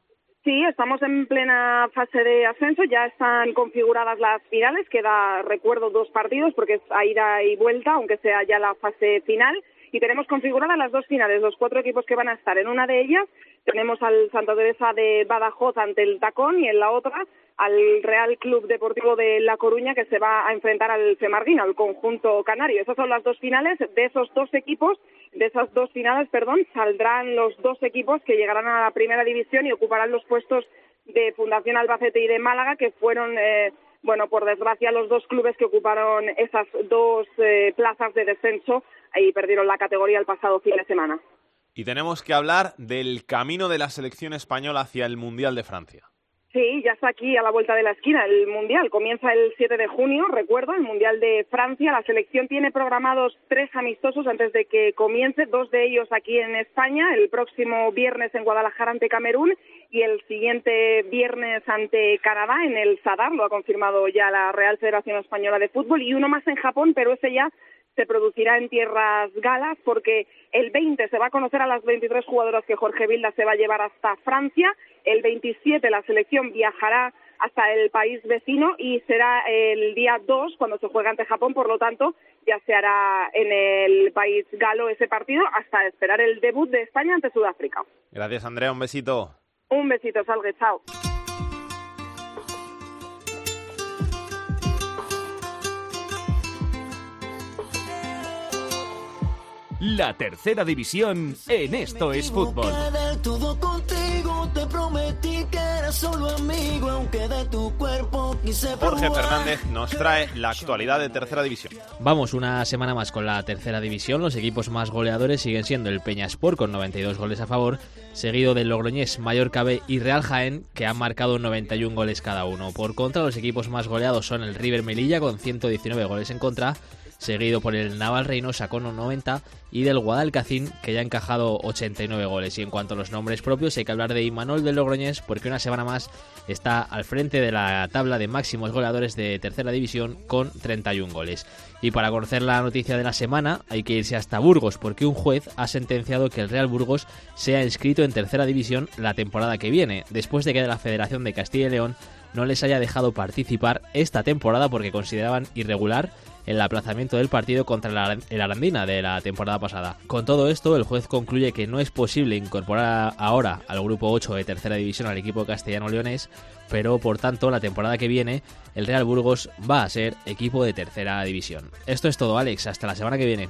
Sí, estamos en plena fase de ascenso, ya están configuradas las finales, queda, recuerdo, dos partidos porque es a ida y vuelta, aunque sea ya la fase final, y tenemos configuradas las dos finales, los cuatro equipos que van a estar. En una de ellas tenemos al Santa Teresa de Badajoz ante el Tacón y en la otra al Real Club Deportivo de La Coruña que se va a enfrentar al Femarguín, al conjunto canario. Esas son las dos finales. De esos dos equipos, de esas dos finales, perdón, saldrán los dos equipos que llegarán a la primera división y ocuparán los puestos de Fundación Albacete y de Málaga, que fueron, eh, bueno, por desgracia, los dos clubes que ocuparon esas dos eh, plazas de descenso y perdieron la categoría el pasado fin de semana. Y tenemos que hablar del camino de la selección española hacia el Mundial de Francia. Sí, ya está aquí a la vuelta de la esquina el Mundial. Comienza el 7 de junio, recuerdo, el Mundial de Francia. La selección tiene programados tres amistosos antes de que comience, dos de ellos aquí en España, el próximo viernes en Guadalajara ante Camerún y el siguiente viernes ante Canadá en el Sadar, lo ha confirmado ya la Real Federación Española de Fútbol, y uno más en Japón, pero ese ya se producirá en tierras galas porque el 20 se va a conocer a las 23 jugadoras que Jorge Vilda se va a llevar hasta Francia, el 27 la selección viajará hasta el país vecino y será el día 2 cuando se juega ante Japón, por lo tanto ya se hará en el país galo ese partido hasta esperar el debut de España ante Sudáfrica. Gracias Andrea, un besito. Un besito, salgue, chao. La tercera división en Esto es Fútbol. del todo contigo, te prometí que era solo amigo, aunque de tu cuerpo quise Jorge. Fernández nos trae la actualidad de tercera división. Vamos una semana más con la tercera división. Los equipos más goleadores siguen siendo el Peña Sport con 92 goles a favor, seguido del Logroñés, Mallorca B y Real Jaén, que han marcado 91 goles cada uno. Por contra, los equipos más goleados son el River Melilla con 119 goles en contra, seguido por el Naval Reynosa con 90 y del Guadalcacín que ya ha encajado 89 goles. Y en cuanto a los nombres propios hay que hablar de Imanol del Logroñés porque una semana más está al frente de la tabla de máximos goleadores de tercera división con 31 goles. Y para conocer la noticia de la semana hay que irse hasta Burgos porque un juez ha sentenciado que el Real Burgos sea inscrito en tercera división la temporada que viene, después de que la Federación de Castilla y León no les haya dejado participar esta temporada porque consideraban irregular el aplazamiento del partido contra el Arandina de la temporada pasada. Con todo esto, el juez concluye que no es posible incorporar ahora al grupo 8 de tercera división al equipo castellano-leonés, pero por tanto la temporada que viene el Real Burgos va a ser equipo de tercera división. Esto es todo, Alex, hasta la semana que viene.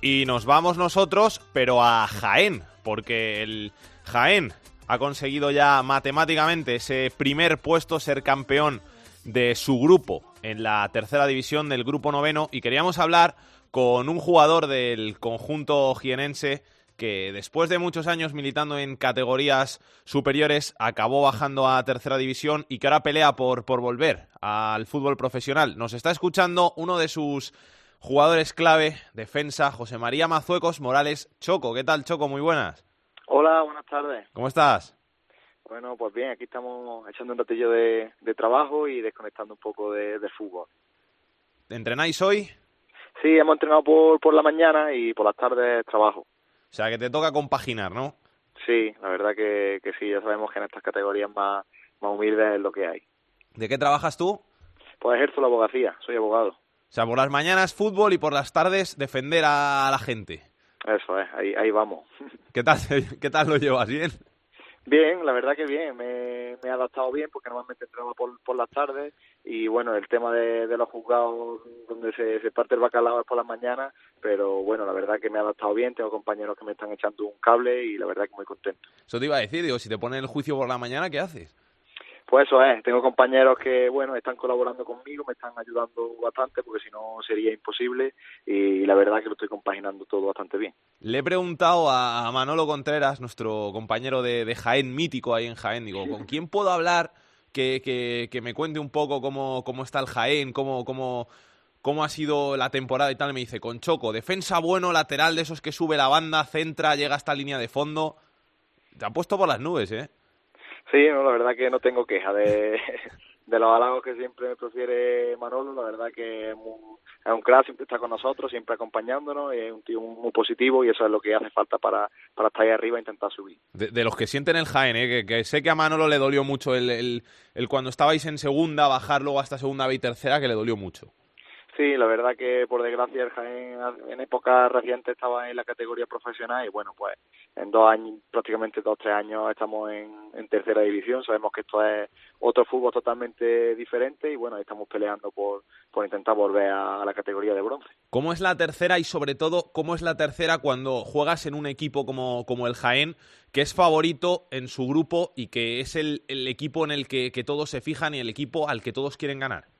Y nos vamos nosotros, pero a Jaén, porque el Jaén ha conseguido ya matemáticamente ese primer puesto, ser campeón de su grupo en la tercera división del grupo noveno y queríamos hablar con un jugador del conjunto jienense que después de muchos años militando en categorías superiores acabó bajando a tercera división y que ahora pelea por, por volver al fútbol profesional. Nos está escuchando uno de sus jugadores clave, defensa, José María Mazuecos Morales Choco. ¿Qué tal, Choco? Muy buenas. Hola, buenas tardes. ¿Cómo estás? Bueno, pues bien, aquí estamos echando un ratillo de, de trabajo y desconectando un poco de, fútbol. ¿Entrenáis hoy? Sí, hemos entrenado por, por la mañana y por las tardes trabajo. O sea, que te toca compaginar, ¿no? Sí, la verdad que, que sí, ya sabemos que en estas categorías más, más humildes es lo que hay. ¿De qué trabajas tú? Pues ejerzo la abogacía, soy abogado. O sea, por las mañanas fútbol y por las tardes defender a la gente. Eso es, ahí, ahí vamos. ¿Qué tal, ¿Qué tal lo llevas? ¿Bien? Bien, la verdad que bien, me, he adaptado bien porque normalmente entrenaba por, las tardes y bueno, el tema de, los juzgados donde se, se parte el bacalao es por las mañanas, pero bueno, la verdad que me he adaptado bien, tengo compañeros que me están echando un cable y la verdad que muy contento. Eso te iba a decir, digo, si te ponen el juicio por la mañana, ¿qué haces? Pues eso es, tengo compañeros que, bueno, están colaborando conmigo, me están ayudando bastante porque si no sería imposible y la verdad que lo estoy compaginando todo bastante bien. Le he preguntado a Manolo Contreras, nuestro compañero de, de Jaén, mítico ahí en Jaén, digo, ¿con quién puedo hablar que, que, que me cuente un poco cómo, cómo está el Jaén, cómo, cómo, cómo ha sido la temporada y tal? Me dice, con Choco, defensa bueno, lateral de esos que sube la banda, centra, llega hasta línea de fondo. Te ha puesto por las nubes, ¿eh? Sí, no, la verdad que no tengo queja de, de los halagos que siempre me prefiere Manolo, la verdad que es, muy, un crack, siempre está con nosotros, siempre acompañándonos, y es un tío muy positivo y eso es lo que hace falta para, para estar ahí arriba e intentar subir. De, los que sienten el Jaén, ¿eh? que, sé que a Manolo le dolió mucho el, el, el cuando estabais en segunda, bajar luego hasta segunda B y tercera, que le dolió mucho. Sí, la verdad que por desgracia el Jaén en época reciente estaba en la categoría profesional y bueno, pues en dos años, prácticamente dos, tres años estamos en, tercera división. Sabemos que esto es otro fútbol totalmente diferente y bueno, estamos peleando por, por intentar volver a, la categoría de bronce. ¿Cómo es la tercera y sobre todo cómo es la tercera cuando juegas en un equipo como, como el Jaén, que es favorito en su grupo y que es el, equipo en el que todos se fijan y el equipo al que todos quieren ganar?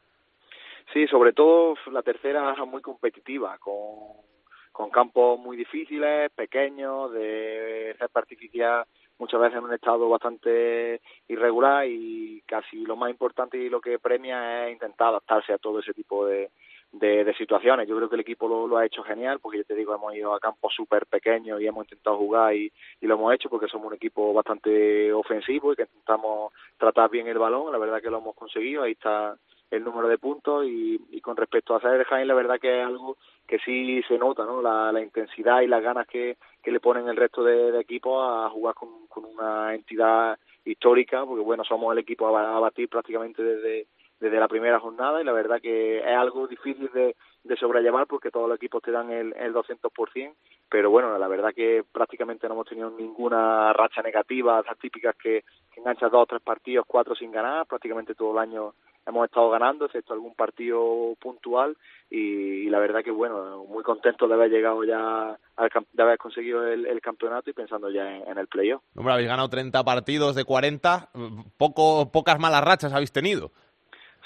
Sí, sobre todo la tercera es muy competitiva, con, campos muy difíciles, pequeños, de artificial muchas veces en un estado bastante irregular y casi lo más importante y lo que premia es intentar adaptarse a todo ese tipo de, de, situaciones. Yo creo que el equipo lo, lo, ha hecho genial porque yo te digo, hemos ido a campos súper pequeños y hemos intentado jugar y, y, lo hemos hecho porque somos un equipo bastante ofensivo y que intentamos tratar bien el balón. La verdad que lo hemos conseguido. Ahí está el número de puntos y, y con respecto a Saer Jaén la verdad que es algo que sí se nota no la, intensidad y las ganas que, que le ponen el resto de, equipos a jugar con, una entidad histórica porque bueno somos el equipo a, a batir prácticamente desde desde la primera jornada y la verdad que es algo difícil de, de sobrellevar porque todos los equipos te dan el, el 200%, pero bueno, la verdad que prácticamente no hemos tenido ninguna racha negativa, esas típicas que, que enganchas dos o tres partidos, cuatro sin ganar, prácticamente todo el año hemos estado ganando, excepto algún partido puntual y, y, la verdad que bueno, muy contento de haber llegado ya, al, de haber conseguido el, el campeonato y pensando ya en, en el playoff. Hombre, habéis ganado 30 partidos de 40, poco, pocas malas rachas habéis tenido.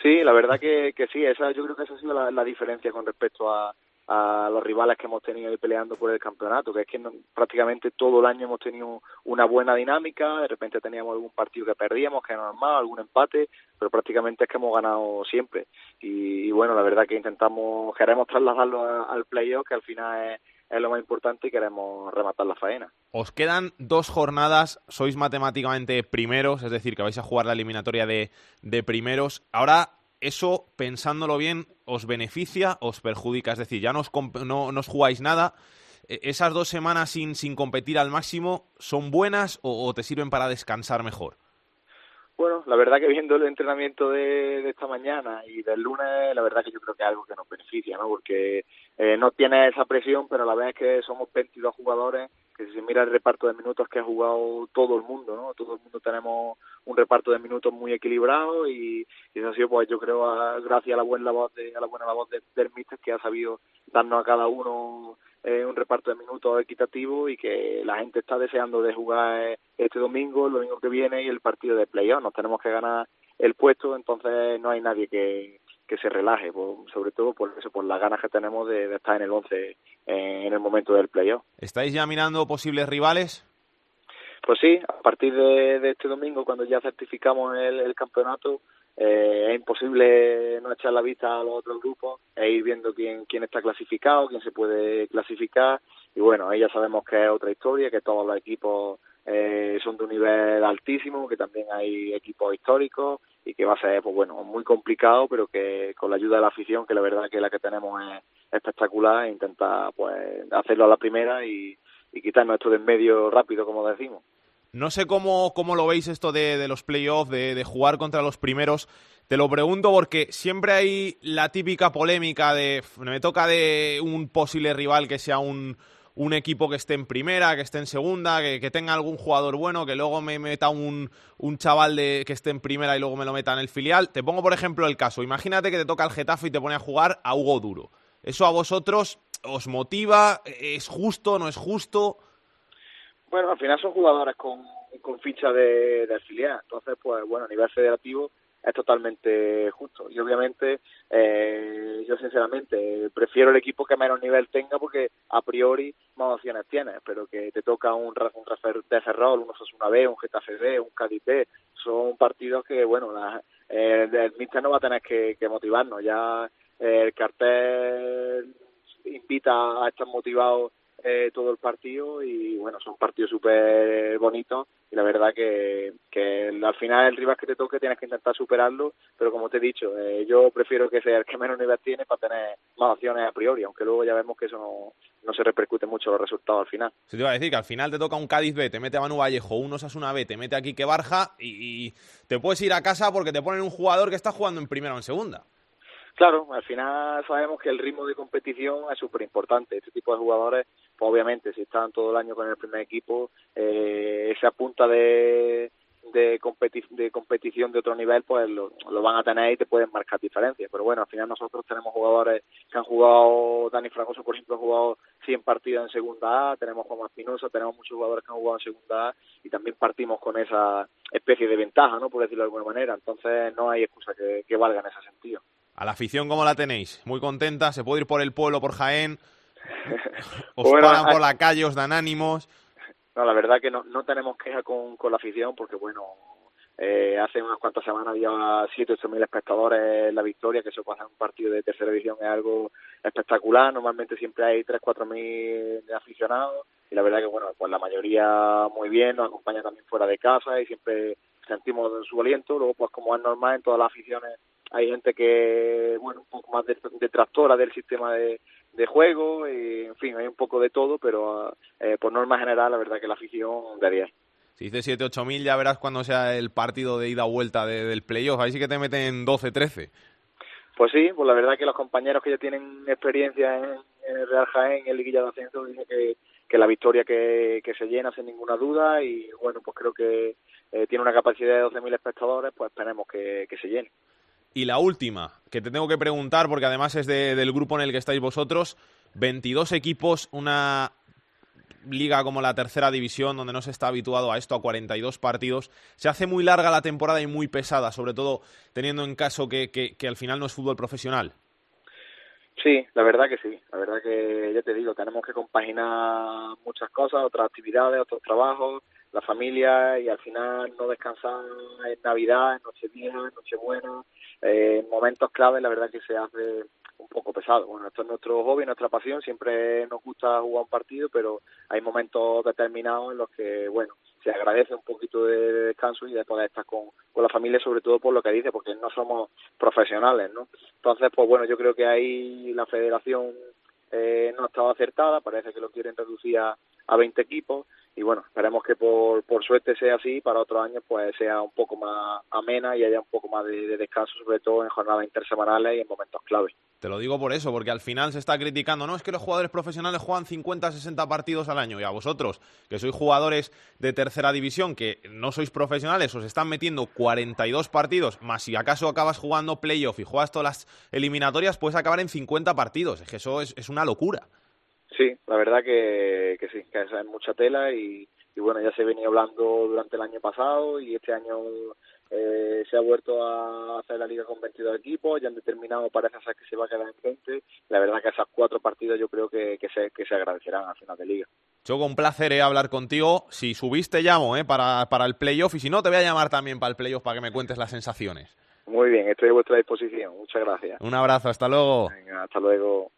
Sí, la verdad que, que sí, esa, yo creo que esa ha sido la, la diferencia con respecto a, a los rivales que hemos tenido ahí peleando por el campeonato, que es que prácticamente todo el año hemos tenido una buena dinámica, de repente teníamos algún partido que perdíamos, que era normal, algún empate, pero prácticamente es que hemos ganado siempre. Y, bueno, la verdad que intentamos, queremos trasladarlo al playoff, que al final es, es lo más importante y queremos rematar la faena. Os quedan dos jornadas, sois matemáticamente primeros, es decir, que vais a jugar la eliminatoria de, de primeros. Ahora, eso, pensándolo bien, os beneficia, os perjudica, es decir, ya no os, no, os jugáis nada. ¿Esas dos semanas sin, sin competir al máximo son buenas o te sirven para descansar mejor? Bueno, la verdad que viendo el entrenamiento de, de, esta mañana y del lunes, la verdad que yo creo que es algo que nos beneficia, ¿no? Porque eh, no tiene esa presión, pero a la vez que somos 22 jugadores, que si se mira el reparto de minutos que ha jugado todo el mundo, ¿no? Todo el mundo tenemos un reparto de minutos muy equilibrado y, y eso ha sido, pues yo creo, a, gracias a la buena labor de, a la buena labor de, del míster que ha sabido darnos a cada uno eh, un reparto de minutos equitativo y que la gente está deseando de jugar este domingo, el domingo que viene y el partido de playoff. Nos tenemos que ganar el puesto, entonces no hay nadie que, que se relaje, sobre todo por eso, por las ganas que tenemos de, estar en el 11 en, el momento del playoff. ¿Estáis ya mirando posibles rivales? Pues sí, a partir de, este domingo, cuando ya certificamos el, campeonato, eh, es imposible no echar la vista a los otros grupos e ir viendo quién, quién está clasificado, quién se puede clasificar. Y bueno, ahí ya sabemos que es otra historia, que todos los equipos eh, son de un nivel altísimo, que también hay equipos históricos y que va a ser, pues bueno, muy complicado, pero que con la ayuda de la afición, que la verdad que la que tenemos es espectacular, e intentar pues hacerlo a la primera y, y quitarnos esto de en medio rápido, como decimos. No sé cómo, cómo lo veis esto de, de los playoffs, de, de, jugar contra los primeros. Te lo pregunto porque siempre hay la típica polémica de me toca de un posible rival que sea un, un equipo que esté en primera, que esté en segunda, que, tenga algún jugador bueno, que luego me meta un, un chaval de, que esté en primera y luego me lo meta en el filial. Te pongo, por ejemplo, el caso. Imagínate que te toca el Getafe y te pone a jugar a Hugo Duro. ¿Eso a vosotros os motiva? ¿Es justo? ¿No es justo? Bueno, al final son jugadores con, con ficha de, de entonces, pues bueno, a nivel federativo es totalmente justo. Y obviamente, eh, yo sinceramente prefiero el equipo que menos nivel tenga porque a priori más opciones tienes, pero que te toca un, un de Ferrol, un Osasuna B, un Getafe un Cádiz son partidos que, bueno, la, eh, el míster no va a tener que, que motivarnos, ya eh, el cartel invita a estar motivados eh, todo el partido y bueno, son partidos súper bonitos y la verdad que, que al final el rival que te toque tienes que intentar superarlo, pero como te he dicho, eh, yo prefiero que sea el que menos nivel tiene para tener más opciones a priori, aunque luego ya vemos que eso no, no se repercute mucho los resultados al final. Se te iba a decir que al final te toca un Cádiz B, te mete a Manu Vallejo, un Osasuna B, te mete aquí que Barja y te puedes ir a casa porque te ponen un jugador que está jugando en primera o en segunda. Claro, al final sabemos que el ritmo de competición es súper importante. Este tipo de jugadores, pues obviamente, si están todo el año con el primer equipo, eh, esa punta de, de, de competición de otro nivel, pues lo, van a tener y te pueden marcar diferencias. Pero bueno, al final nosotros tenemos jugadores que han jugado, Dani Fragoso, por ejemplo, ha jugado 100 partidos en segunda A, tenemos Juan Espinosa, tenemos muchos jugadores que han jugado en segunda A y también partimos con esa especie de ventaja, ¿no? Por decirlo de alguna manera. Entonces no hay excusa que valga en ese sentido. A la afición, ¿cómo la tenéis? ¿Muy contenta? ¿Se puede ir por el pueblo, por Jaén? ¿Os paran por la calle, os dan ánimos? No, la verdad que no, no tenemos queja con, con la afición porque, bueno, eh, hace unas cuantas semanas había 7 ocho mil espectadores en la victoria, que eso pasa en un partido de tercera división es algo espectacular. Normalmente siempre hay tres, cuatro mil aficionados y la verdad que, bueno, pues la mayoría muy bien, nos acompaña también fuera de casa y siempre sentimos su aliento. Luego, pues como es normal en todas las aficiones, hay gente que, bueno, un poco más detractora del sistema de, de juego, y, en fin, hay un poco de todo, pero eh, por norma general, la verdad que la afición daría. Si dices 7 8 mil, ya verás cuando sea el partido de ida o vuelta del playoff. Ahí sí que te meten 12 13. Pues sí, pues la verdad que los compañeros que ya tienen experiencia en, el Real Jaén, en Liguilla de Ascenso, dicen que, que la victoria que, que se llena sin ninguna duda y bueno, pues creo que eh, tiene una capacidad de 12.000 espectadores, pues esperemos que, que se llene. Y la última, que te tengo que preguntar, porque además es del grupo en el que estáis vosotros, 22 equipos, una liga como la tercera división, donde no se está habituado a esto, a 42 partidos. Se hace muy larga la temporada y muy pesada, sobre todo teniendo en caso que, que, al final no es fútbol profesional. Sí, la verdad que sí. La verdad que, ya te digo, tenemos que compaginar muchas cosas, otras actividades, otros trabajos, la familia y al final no descansar en Navidad, en Nochevieja, en Nochebuena, eh, en momentos claves la verdad que se hace un poco pesado. Bueno, esto es nuestro hobby, nuestra pasión, siempre nos gusta jugar un partido, pero hay momentos determinados en los que, bueno, se agradece un poquito de descanso y de poder estar con, con la familia, sobre todo por lo que dice, porque no somos profesionales, ¿no? Entonces, pues bueno, yo creo que ahí la federación eh, no ha estado acertada, parece que lo quieren reducir a, a 20 equipos y bueno, esperemos que por, por suerte sea así, para otros años pues sea un poco más amena y haya un poco más de, descanso, sobre todo en jornadas intersemanales y en momentos clave. Te lo digo por eso, porque al final se está criticando, no es que los jugadores profesionales juegan 50, 60 partidos al año y a vosotros, que sois jugadores de tercera división, que no sois profesionales, os están metiendo 42 partidos, más si acaso acabas jugando playoff y juegas todas las eliminatorias, puedes acabar en 50 partidos, es que eso es, es una locura. Sí, la verdad que, que sí, que es mucha tela y, y bueno, ya se venía hablando durante el año pasado y este año eh, se ha vuelto a hacer la liga con 22 equipos, ya han determinado, parece ser que se va a quedar en 20. La verdad que esas cuatro partidos yo creo que, que, se, que se agradecerán al final de liga. Choco, un placer eh, hablar contigo. Si subiste, llamo eh, para, para el playoff y si no, te voy a llamar también para el playoff para que me cuentes las sensaciones. Muy bien, estoy a vuestra disposición. Muchas gracias. Un abrazo, hasta luego. Venga, hasta luego.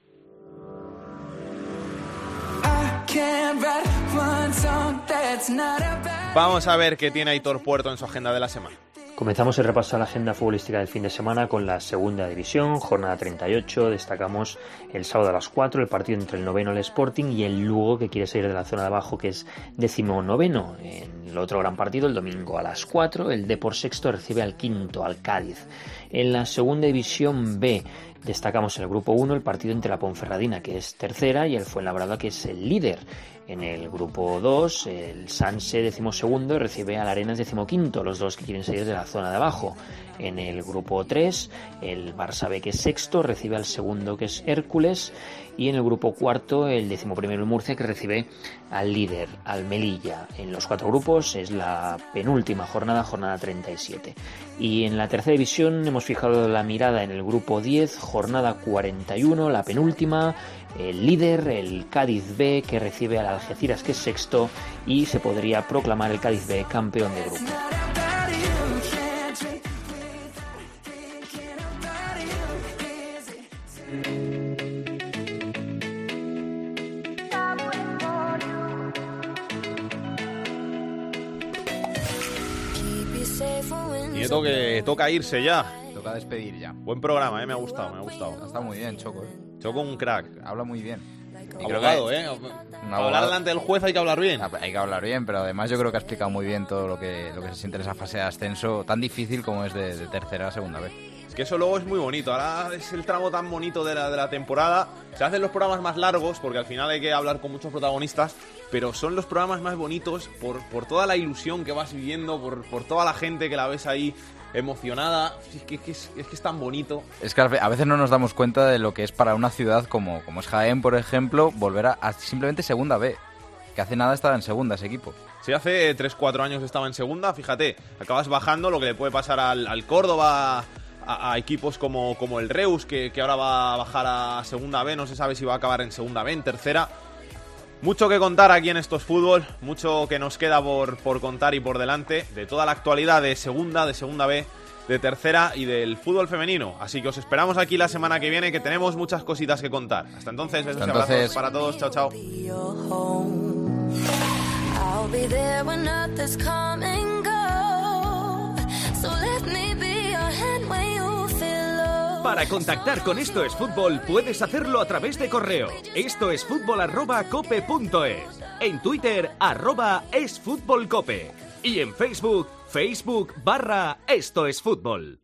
Vamos a ver qué tiene Aitor Puerto en su agenda de la semana. Comenzamos el repaso a la agenda futbolística del fin de semana con la segunda división, jornada 38. Destacamos el sábado a las 4 el partido entre el noveno el Sporting y el Lugo que quiere salir de la zona de abajo que es décimo noveno. En el otro gran partido el domingo a las 4 el Depor sexto recibe al quinto, al Cádiz. En la segunda división B destacamos el grupo 1 el partido entre la Ponferradina que es tercera y el Fuenlabrada que es el líder. En el grupo 2, el Sanse decimosegundo recibe al Arenas decimoquinto, los dos que quieren salir de la zona de abajo. En el grupo 3, el Barça B, que es sexto, recibe al segundo, que es Hércules. Y en el grupo cuarto, el decimoprimero Murcia, que recibe al líder, al Melilla. En los cuatro grupos es la penúltima jornada, jornada 37. Y en la tercera división hemos fijado la mirada en el grupo 10, jornada 41, la penúltima el líder, el Cádiz B, que recibe al Algeciras, que es sexto, y se podría proclamar el Cádiz B campeón de grupo. Nieto que toca irse ya. Toca despedir ya. Buen programa, ¿eh? me ha gustado, me ha gustado. Está muy bien, Choco. ¿eh? Choco un crack. Habla muy bien. Abogado, ¿eh? Para hablar delante del juez hay que hablar bien. Hay que hablar bien, pero además yo creo que ha explicado muy bien todo lo que, lo que se siente en esa fase de ascenso tan difícil como es de, de tercera a segunda vez. Es que eso luego es muy bonito. Ahora es el tramo tan bonito de la, de la temporada. Se hacen los programas más largos porque al final hay que hablar con muchos protagonistas, pero son los programas más bonitos por, por toda la ilusión que vas viviendo, por, por toda la gente que la ves ahí emocionada. Es que, es, que es, es, que es tan bonito. Es que a veces no nos damos cuenta de lo que es para una ciudad como, como es Jaén, por ejemplo, volver a, a simplemente segunda B. Que hace nada estaba en segunda ese equipo. Sí, hace 3-4 años estaba en segunda. Fíjate, acabas bajando lo que le puede pasar al, al Córdoba. A, a, equipos como, como el Reus, que, que ahora va a bajar a segunda B, no se sabe si va a acabar en segunda B, en tercera. Mucho que contar aquí en estos fútbol, mucho que nos queda por, por contar y por delante de toda la actualidad de segunda, de segunda B, de tercera y del fútbol femenino. Así que os esperamos aquí la semana que viene, que tenemos muchas cositas que contar. Hasta entonces, besos Hasta y abrazos para todos. Chao, chao. Para contactar con Esto es Fútbol puedes hacerlo a través de correo. Esto es fútbol arroba cope es. En Twitter arroba es fútbol. Y en Facebook, Facebook barra Esto es Fútbol.